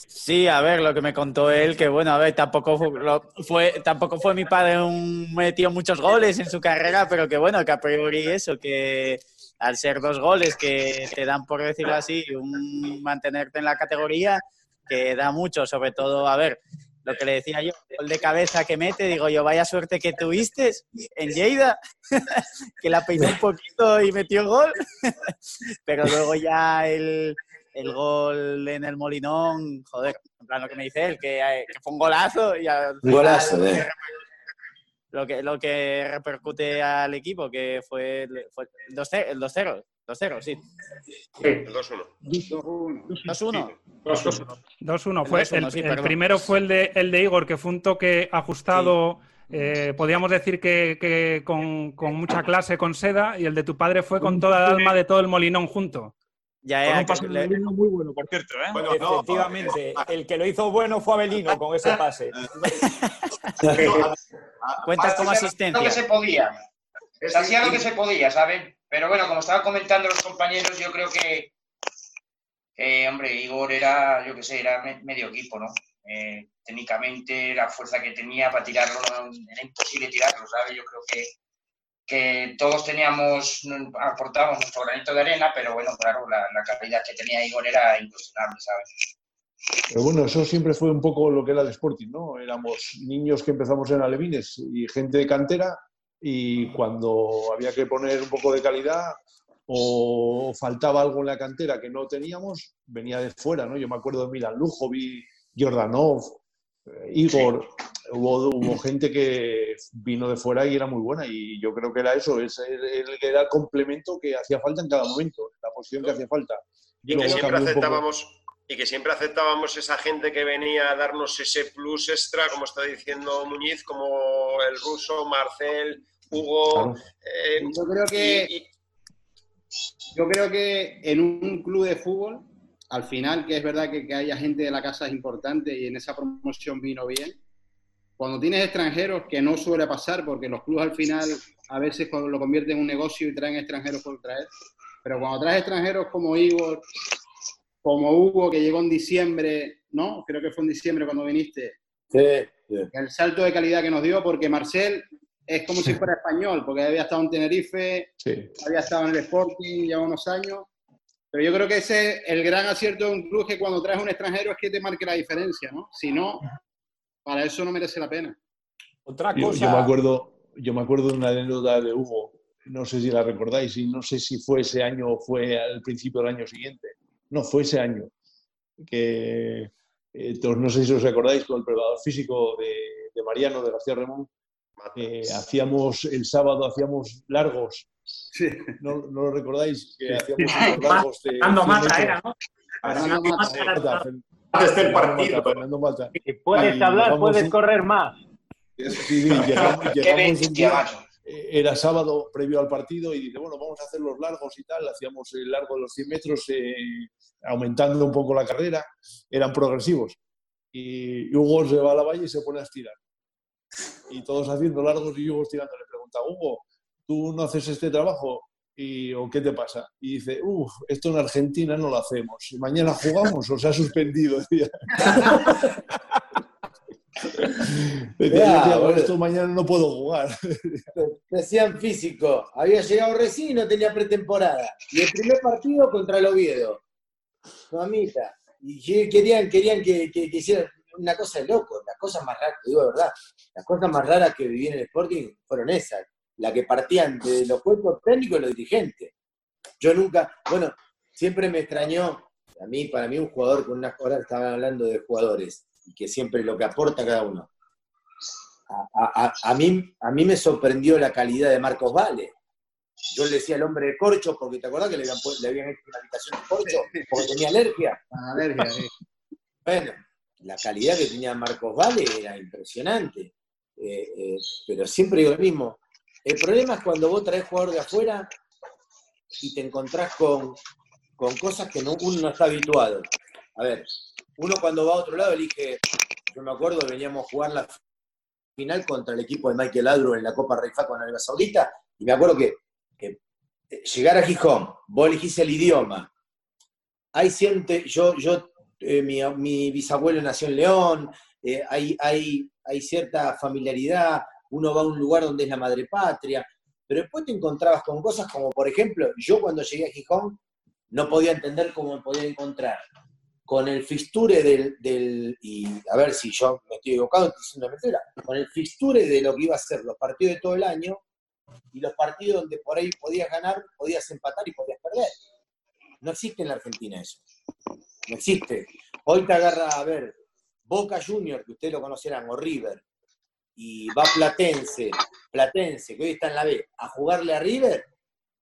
S14: Sí, a ver, lo que me contó él, que bueno, a ver, tampoco lo- fue, tampoco fue mi padre un metió muchos goles en su carrera, pero que bueno, que a priori eso, que al ser dos goles que te dan, por decirlo así, un mantenerte en la categoría, que da mucho, sobre todo, a ver, lo que le decía yo, el gol de cabeza que mete, digo yo, vaya suerte que tuviste en Lleida, que la peinó un poquito y metió gol, pero luego ya el, el gol en el Molinón, joder, en plan lo que me dice él, que, eh, que fue un golazo y al
S11: golazo, eh.
S14: Lo que, lo que repercute al equipo, que fue, el- fue el 2-0, el 2-0, 2-0, sí.
S4: El 2-1.
S14: 2-1.
S1: 2-1. Fue,
S14: El 2-1,
S1: el,
S14: sí,
S1: el primero fue el de, el de Igor, que fue un toque ajustado, eh, podríamos decir que, que con, con mucha clase, con seda, y el de tu padre fue con toda el alma de todo el molinón junto.
S14: Ya,
S5: Con
S14: ya,
S5: un pase de muy bueno, por cierto, ¿eh?
S2: Bueno, efectivamente, el que lo hizo bueno fue Abelino con ese pase.
S14: Cuentas como
S9: Hacía
S14: asistencia.
S9: Lo que se podía. Se hacía lo que se podía, ¿saben? Pero bueno, como estaban comentando los compañeros, yo creo que, eh, hombre, Igor era, yo qué sé, era me- medio equipo, ¿no? Eh, técnicamente, la fuerza que tenía para tirarlo, no- era imposible tirarlo, ¿sabes? Yo creo que, que todos teníamos, aportábamos nuestro granito de arena, pero bueno, claro, la, calidad que tenía Igor era incuestionable, ¿sabes?
S7: Pero bueno, eso siempre fue un poco lo que era el Sporting, ¿no? Éramos niños que empezamos en Alevines y gente de cantera y cuando había que poner un poco de calidad o faltaba algo en la cantera que no teníamos, venía de fuera, ¿no? Yo me acuerdo de Milan Lujovic, Jordanov, Igor, hubo, hubo gente que vino de fuera y era muy buena y yo creo que era eso, es era el complemento que hacía falta en cada momento, la posición que hacía falta.
S4: Y que siempre aceptábamos y que siempre aceptábamos esa gente que venía a darnos ese plus extra, como está diciendo Muñiz, como el ruso, Marcel, Hugo. eh,
S12: Yo creo que
S4: y- y-
S12: yo creo que en un club de fútbol, al final, que es verdad que, que haya gente de la casa es importante y en esa promoción vino bien. Cuando tienes extranjeros, que no suele pasar, porque los clubes al final a veces lo convierten en un negocio y traen extranjeros por traer, pero cuando traes extranjeros como Igor, como Hugo, que llegó en diciembre, ¿no? Creo que fue en diciembre cuando viniste,
S11: Sí, sí.
S12: el salto de calidad que nos dio, porque Marcel es como si fuera español, porque había estado en Tenerife,
S7: Sí.
S12: había estado en el Sporting ya unos años. Pero yo creo que ese es el gran acierto de un club, que cuando traes un extranjero es que te marque la diferencia, ¿no? Si no, para eso no merece la pena.
S2: Otra
S7: Yo,
S2: cosa.
S7: yo me acuerdo, yo me acuerdo de una anécdota de Hugo, no sé si la recordáis, y no sé si fue ese año o fue al principio del año siguiente. No, fue ese año. Que eh, todos- no sé si os acordáis, con el preparador físico de, de Mariano, de García Remón, eh, hacíamos el sábado hacíamos largos. ¿No, no lo recordáis? Que hacíamos unos largos de
S10: Fernando
S7: 100
S10: Mata era, ¿no?
S7: Fernando
S10: Mata.
S11: Antes del partido.
S7: Fernando Mata.
S6: Puedes hablar, puedes correr más.
S7: Sí, sí, llegamos,
S9: Qué
S7: llegamos un
S9: bestia,
S7: día,
S9: macho.
S7: eh, era sábado previo al partido y dice, bueno, vamos a hacer los largos y tal. Hacíamos el largo de los 100 metros, eh, aumentando un poco la carrera. Eran progresivos. Y Hugo se va a la valla y se pone a estirar. Y todos haciendo largos y Hugo estirando. Le pregunta, Hugo, ¿tú no haces este trabajo? Y, ¿O qué te pasa? Y dice, uff, esto en Argentina no lo hacemos. ¿Mañana jugamos o se ha suspendido? Decía. Decía,
S11: Ya,
S7: "Yo, tío,
S11: boludo.
S7: esto mañana no puedo jugar.
S11: Te hacían físico. Había llegado recién y no tenía pretemporada. Y el primer partido contra el Oviedo. Mamita. Y que- querían, querían que, que, que hicieran una cosa de loco. Las cosas más raras, te digo de verdad, las cosas más raras que viví en el Sporting fueron esas. La que partían de los cuerpos técnicos y los dirigentes. Yo nunca, bueno, siempre me extrañó, a mí, para mí un jugador con unas horas estaban hablando de jugadores y que siempre lo que aporta cada uno. a, a- a mí, a mí me sorprendió la calidad de Marcos Vale. Yo le decía al hombre de corcho, porque te acordás que le habían, le habían hecho una habitación de corcho porque tenía alergia.
S12: Alergia, sí.
S11: Bueno, la calidad que tenía Marcos Vale era impresionante. Eh, eh, pero siempre digo lo mismo. El problema es cuando vos traes jugador de afuera y te encontrás con, con cosas que no- uno no está habituado. A ver, uno cuando va a otro lado elige, yo me acuerdo, veníamos a jugar la final contra el equipo de Michael Adro en la Copa Reifa con Arabia Saudita, y me acuerdo que, que eh, llegar a Gijón, vos elegís el idioma, hay siente, yo, yo eh, mi, bisabuelo nació en León, eh, hay, cierta familiaridad, uno va a un lugar donde es la madre patria, pero después te encontrabas con cosas como, por ejemplo, yo cuando llegué a Gijón no podía entender cómo me podía encontrar con el fisture del, y a ver si yo me estoy equivocado, diciendo mentira, con el fisture de lo que iba a ser los partidos de todo el año y los partidos donde por ahí podías ganar, podías empatar y podías perder. No existe en la Argentina eso. No existe. Hoy te agarra a ver Boca Junior, que ustedes lo conocerán, o River, y va Platense, Platense, que hoy está en la B, a jugarle a River,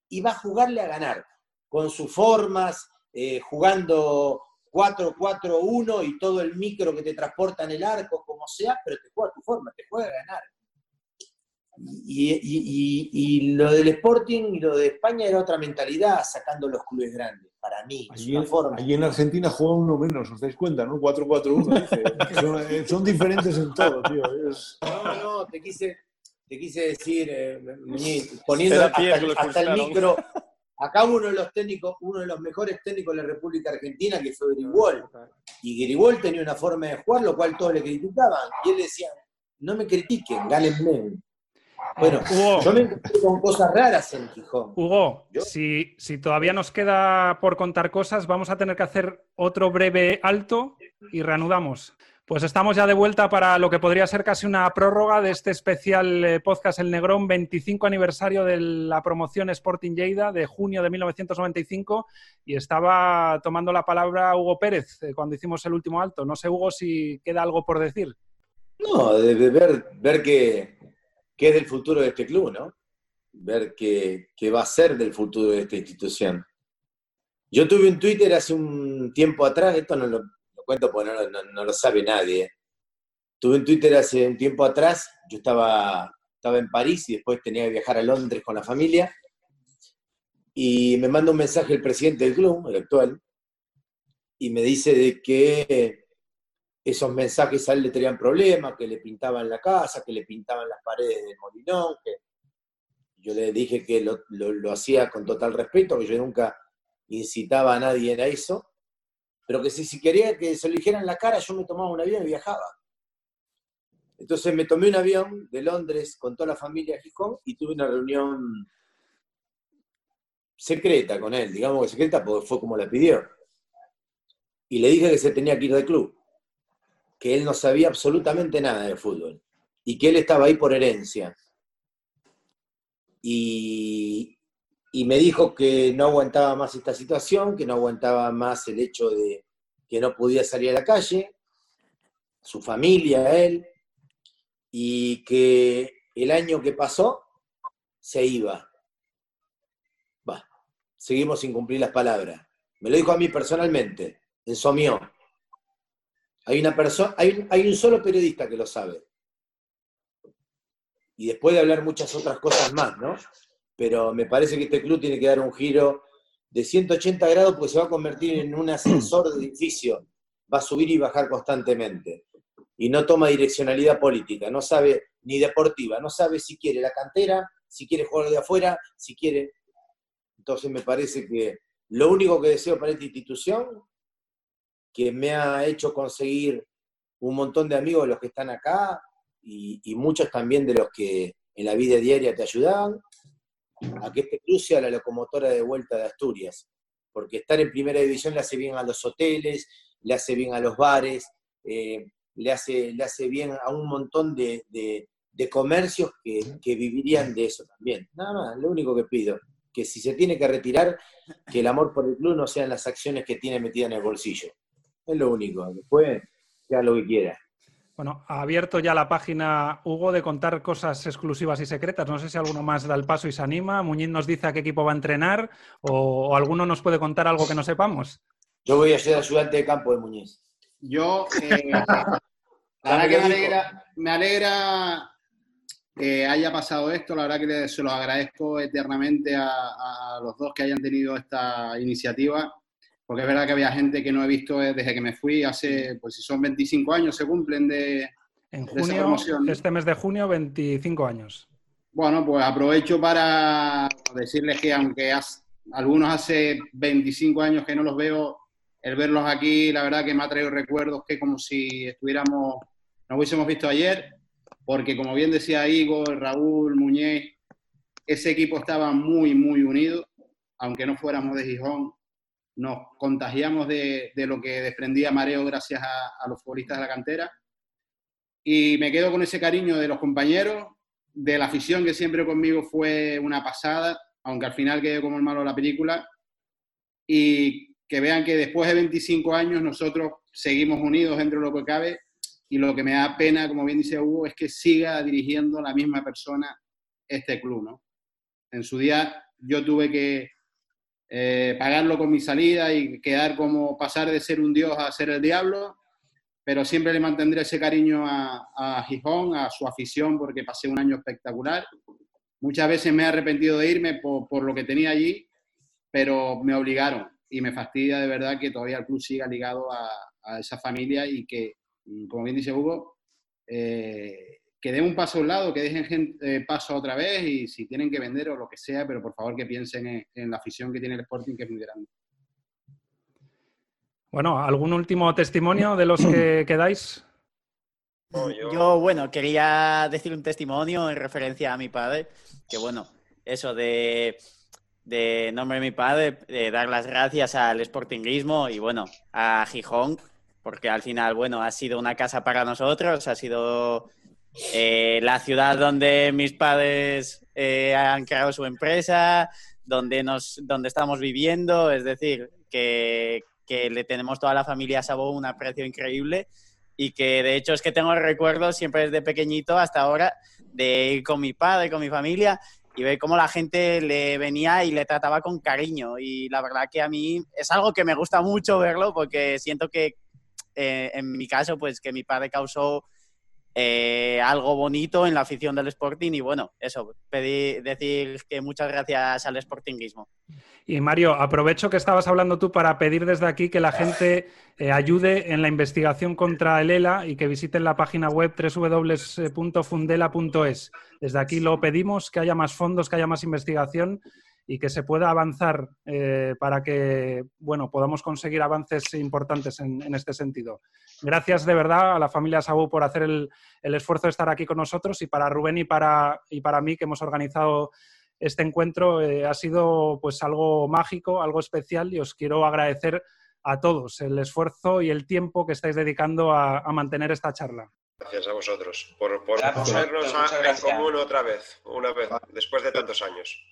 S11: y va a jugarle a ganar, con sus formas, eh, jugando 4-4-1 y todo el micro que te transporta en el arco, como sea, pero te juega a tu forma, te juega a ganar. Y, lo del Sporting y lo de España era otra mentalidad, sacando los clubes grandes, para mí. Es
S15: Allí,
S11: una forma.
S15: allí en Argentina juega uno menos, ¿os dais cuenta? ¿no? 4-4-1. dice. son, eh, son diferentes en todo, tío. es-
S11: No, no, te quise, te quise decir, eh, poniendo hasta,
S16: Pierre que lo
S11: hasta el micro. Acá uno de los técnicos, uno de los mejores técnicos de la República Argentina, que fue Grigol. Y Grigol tenía una forma de jugar, lo cual todos le criticaban. Y él decía, no me critiquen, gánenme. Bueno,
S1: Hugo.
S11: yo me encontré con cosas raras en Gijón.
S1: Hugo, si, si todavía nos queda por contar cosas, vamos a tener que hacer otro breve alto y reanudamos. Pues estamos ya de vuelta para lo que podría ser casi una prórroga de este especial eh, podcast El Negrón, 25 aniversario de la promoción Sporting Lleida de junio de 1995 y estaba tomando la palabra Hugo Pérez eh, cuando hicimos el último alto. No sé, Hugo, si queda algo por decir.
S11: No, de, ver, ver qué, qué es del futuro de este club, ¿no? Ver qué, qué va a ser del futuro de esta institución. Yo tuve un Twitter hace un tiempo atrás, esto no lo, cuento porque no- no lo sabe nadie. Tuve un Twitter hace un tiempo atrás, yo estaba, estaba en París y después tenía que viajar a Londres con la familia. Y me manda un mensaje el presidente del club, el actual, y me dice de que esos mensajes a él le tenían problemas, que le pintaban la casa, que le pintaban las paredes del molinón, que yo le dije que lo, hacía con total respeto, que yo nunca incitaba a nadie a eso, pero que si, si quería que se lo dijera en la cara, yo me tomaba un avión y viajaba. Entonces me tomé un avión de Londres con toda la familia a Gijón y tuve una reunión secreta con él, digamos que secreta porque fue como la pidió. Y le dije que se tenía que ir del club que él no sabía absolutamente nada de fútbol y que él estaba ahí por herencia. Y, y me dijo que no aguantaba más esta situación, que no aguantaba más el hecho de que no podía salir a la calle, su familia, él, y que el año que pasó se iba. Seguimos sin cumplir las palabras. Me lo dijo a mí personalmente, en Somió. Hay una persona, hay, un solo periodista que lo sabe. Y después de hablar muchas otras cosas más, ¿no? Pero me parece que este club tiene que dar un giro de 180 grados porque se va a convertir en un ascensor de edificio. Va a subir y bajar constantemente. Y no toma direccionalidad política, no sabe ni deportiva, no sabe si quiere la cantera, si quiere jugar de afuera, si quiere. Entonces me parece que lo único que deseo para esta institución que me ha hecho conseguir un montón de amigos los que están acá y, muchos también de los que en la vida diaria te ayudaban, a que este club sea la locomotora de vuelta de Asturias. Porque estar en primera división le hace bien a los hoteles, le hace bien a los bares, eh, le, hace, le hace bien a un montón de, de- de comercios que, que vivirían de eso también. Nada más, lo único que pido, que si se tiene que retirar, que el amor por el club no sean las acciones que tiene metida en el bolsillo. Es lo único. Después, haga lo que quiera.
S1: Bueno, ha abierto ya la página Hugo de contar cosas exclusivas y secretas. No sé si alguno más da el paso y se anima. Muñiz nos dice a qué equipo va a entrenar o, o alguno nos puede contar algo que no sepamos.
S11: Yo voy a ser ayudante de campo de Muñiz.
S12: Yo, eh, la verdad que me alegra, me alegra que haya pasado esto. La verdad que se lo agradezco eternamente a, a los dos que hayan tenido esta iniciativa. Porque es verdad que había gente que no he visto desde que me fui hace, pues si son 25 años, se cumplen de,
S1: En
S12: de esa
S1: junio,
S12: promoción.
S1: este mes de junio, 25 años.
S12: Bueno, pues aprovecho para decirles que aunque has- algunos hace 25 años que no los veo, el verlos aquí, la verdad que me ha traído recuerdos que como si estuviéramos, nos hubiésemos visto ayer, porque como bien decía Igor, Raúl, Muñez, ese equipo estaba muy, muy unido, aunque no fuéramos de Gijón, nos contagiamos de, de lo que desprendía Mareo gracias a, a los futbolistas de la cantera. Y me quedo con ese cariño de los compañeros, de la afición que siempre conmigo fue una pasada, aunque al final quedé como el malo de la película. Y que vean que después de 25 años nosotros seguimos unidos dentro de lo que cabe. Y lo que me da pena, como bien dice Hugo, es que siga dirigiendo la misma persona este club. ¿no? En su día yo tuve que eh, pagarlo con mi salida y quedar como pasar de ser un dios a ser el diablo, pero siempre le mantendré ese cariño a, Gijón, a su afición, porque pasé un año espectacular. Muchas veces me he arrepentido de irme por, lo que tenía allí, pero me obligaron y me fastidia de verdad que todavía el club siga ligado a, a esa familia y que, como bien dice Hugo, eh, que den un paso a un lado, que dejen gente, eh, paso otra vez y si tienen que vender o lo que sea, pero por favor que piensen en, en la afición que tiene el Sporting, que es muy grande.
S1: Bueno, ¿algún último testimonio de los que quedáis?
S14: Yo, bueno, quería decir un testimonio en referencia a mi padre, que bueno, eso de, de nombre de mi padre, de dar las gracias al sportinguismo y bueno, a Gijón, porque al final, bueno, ha sido una casa para nosotros, ha sido eh, la ciudad donde mis padres eh, han creado su empresa, donde, nos, donde estamos viviendo, es decir, que, que le tenemos toda la familia a Sabo un aprecio increíble y que de hecho es que tengo recuerdos siempre desde pequeñito hasta ahora de ir con mi padre, con mi familia y ver cómo la gente le venía y le trataba con cariño. Y la verdad que a mí es algo que me gusta mucho verlo porque siento que eh, en mi caso pues que mi padre causó eh, algo bonito en la afición del Sporting y bueno, eso, pedir, decir que muchas gracias al Sportingismo.
S1: Y Mario, aprovecho que estabas hablando tú para pedir desde aquí que la gente eh, ayude en la investigación contra el ELA y que visiten la página web www.fundela.es. Desde aquí lo pedimos, que haya más fondos, que haya más investigación y que se pueda avanzar eh, para que bueno, podamos conseguir avances importantes en, en, este sentido. Gracias de verdad a la familia Sabu por hacer el, el, esfuerzo de estar aquí con nosotros y para Rubén y para, y para mí que hemos organizado este encuentro eh, ha sido pues algo mágico, algo especial y os quiero agradecer a todos el esfuerzo y el tiempo que estáis dedicando a, a mantener esta charla.
S4: Gracias a vosotros por, por ponernos en común otra vez, una vez, después de tantos años.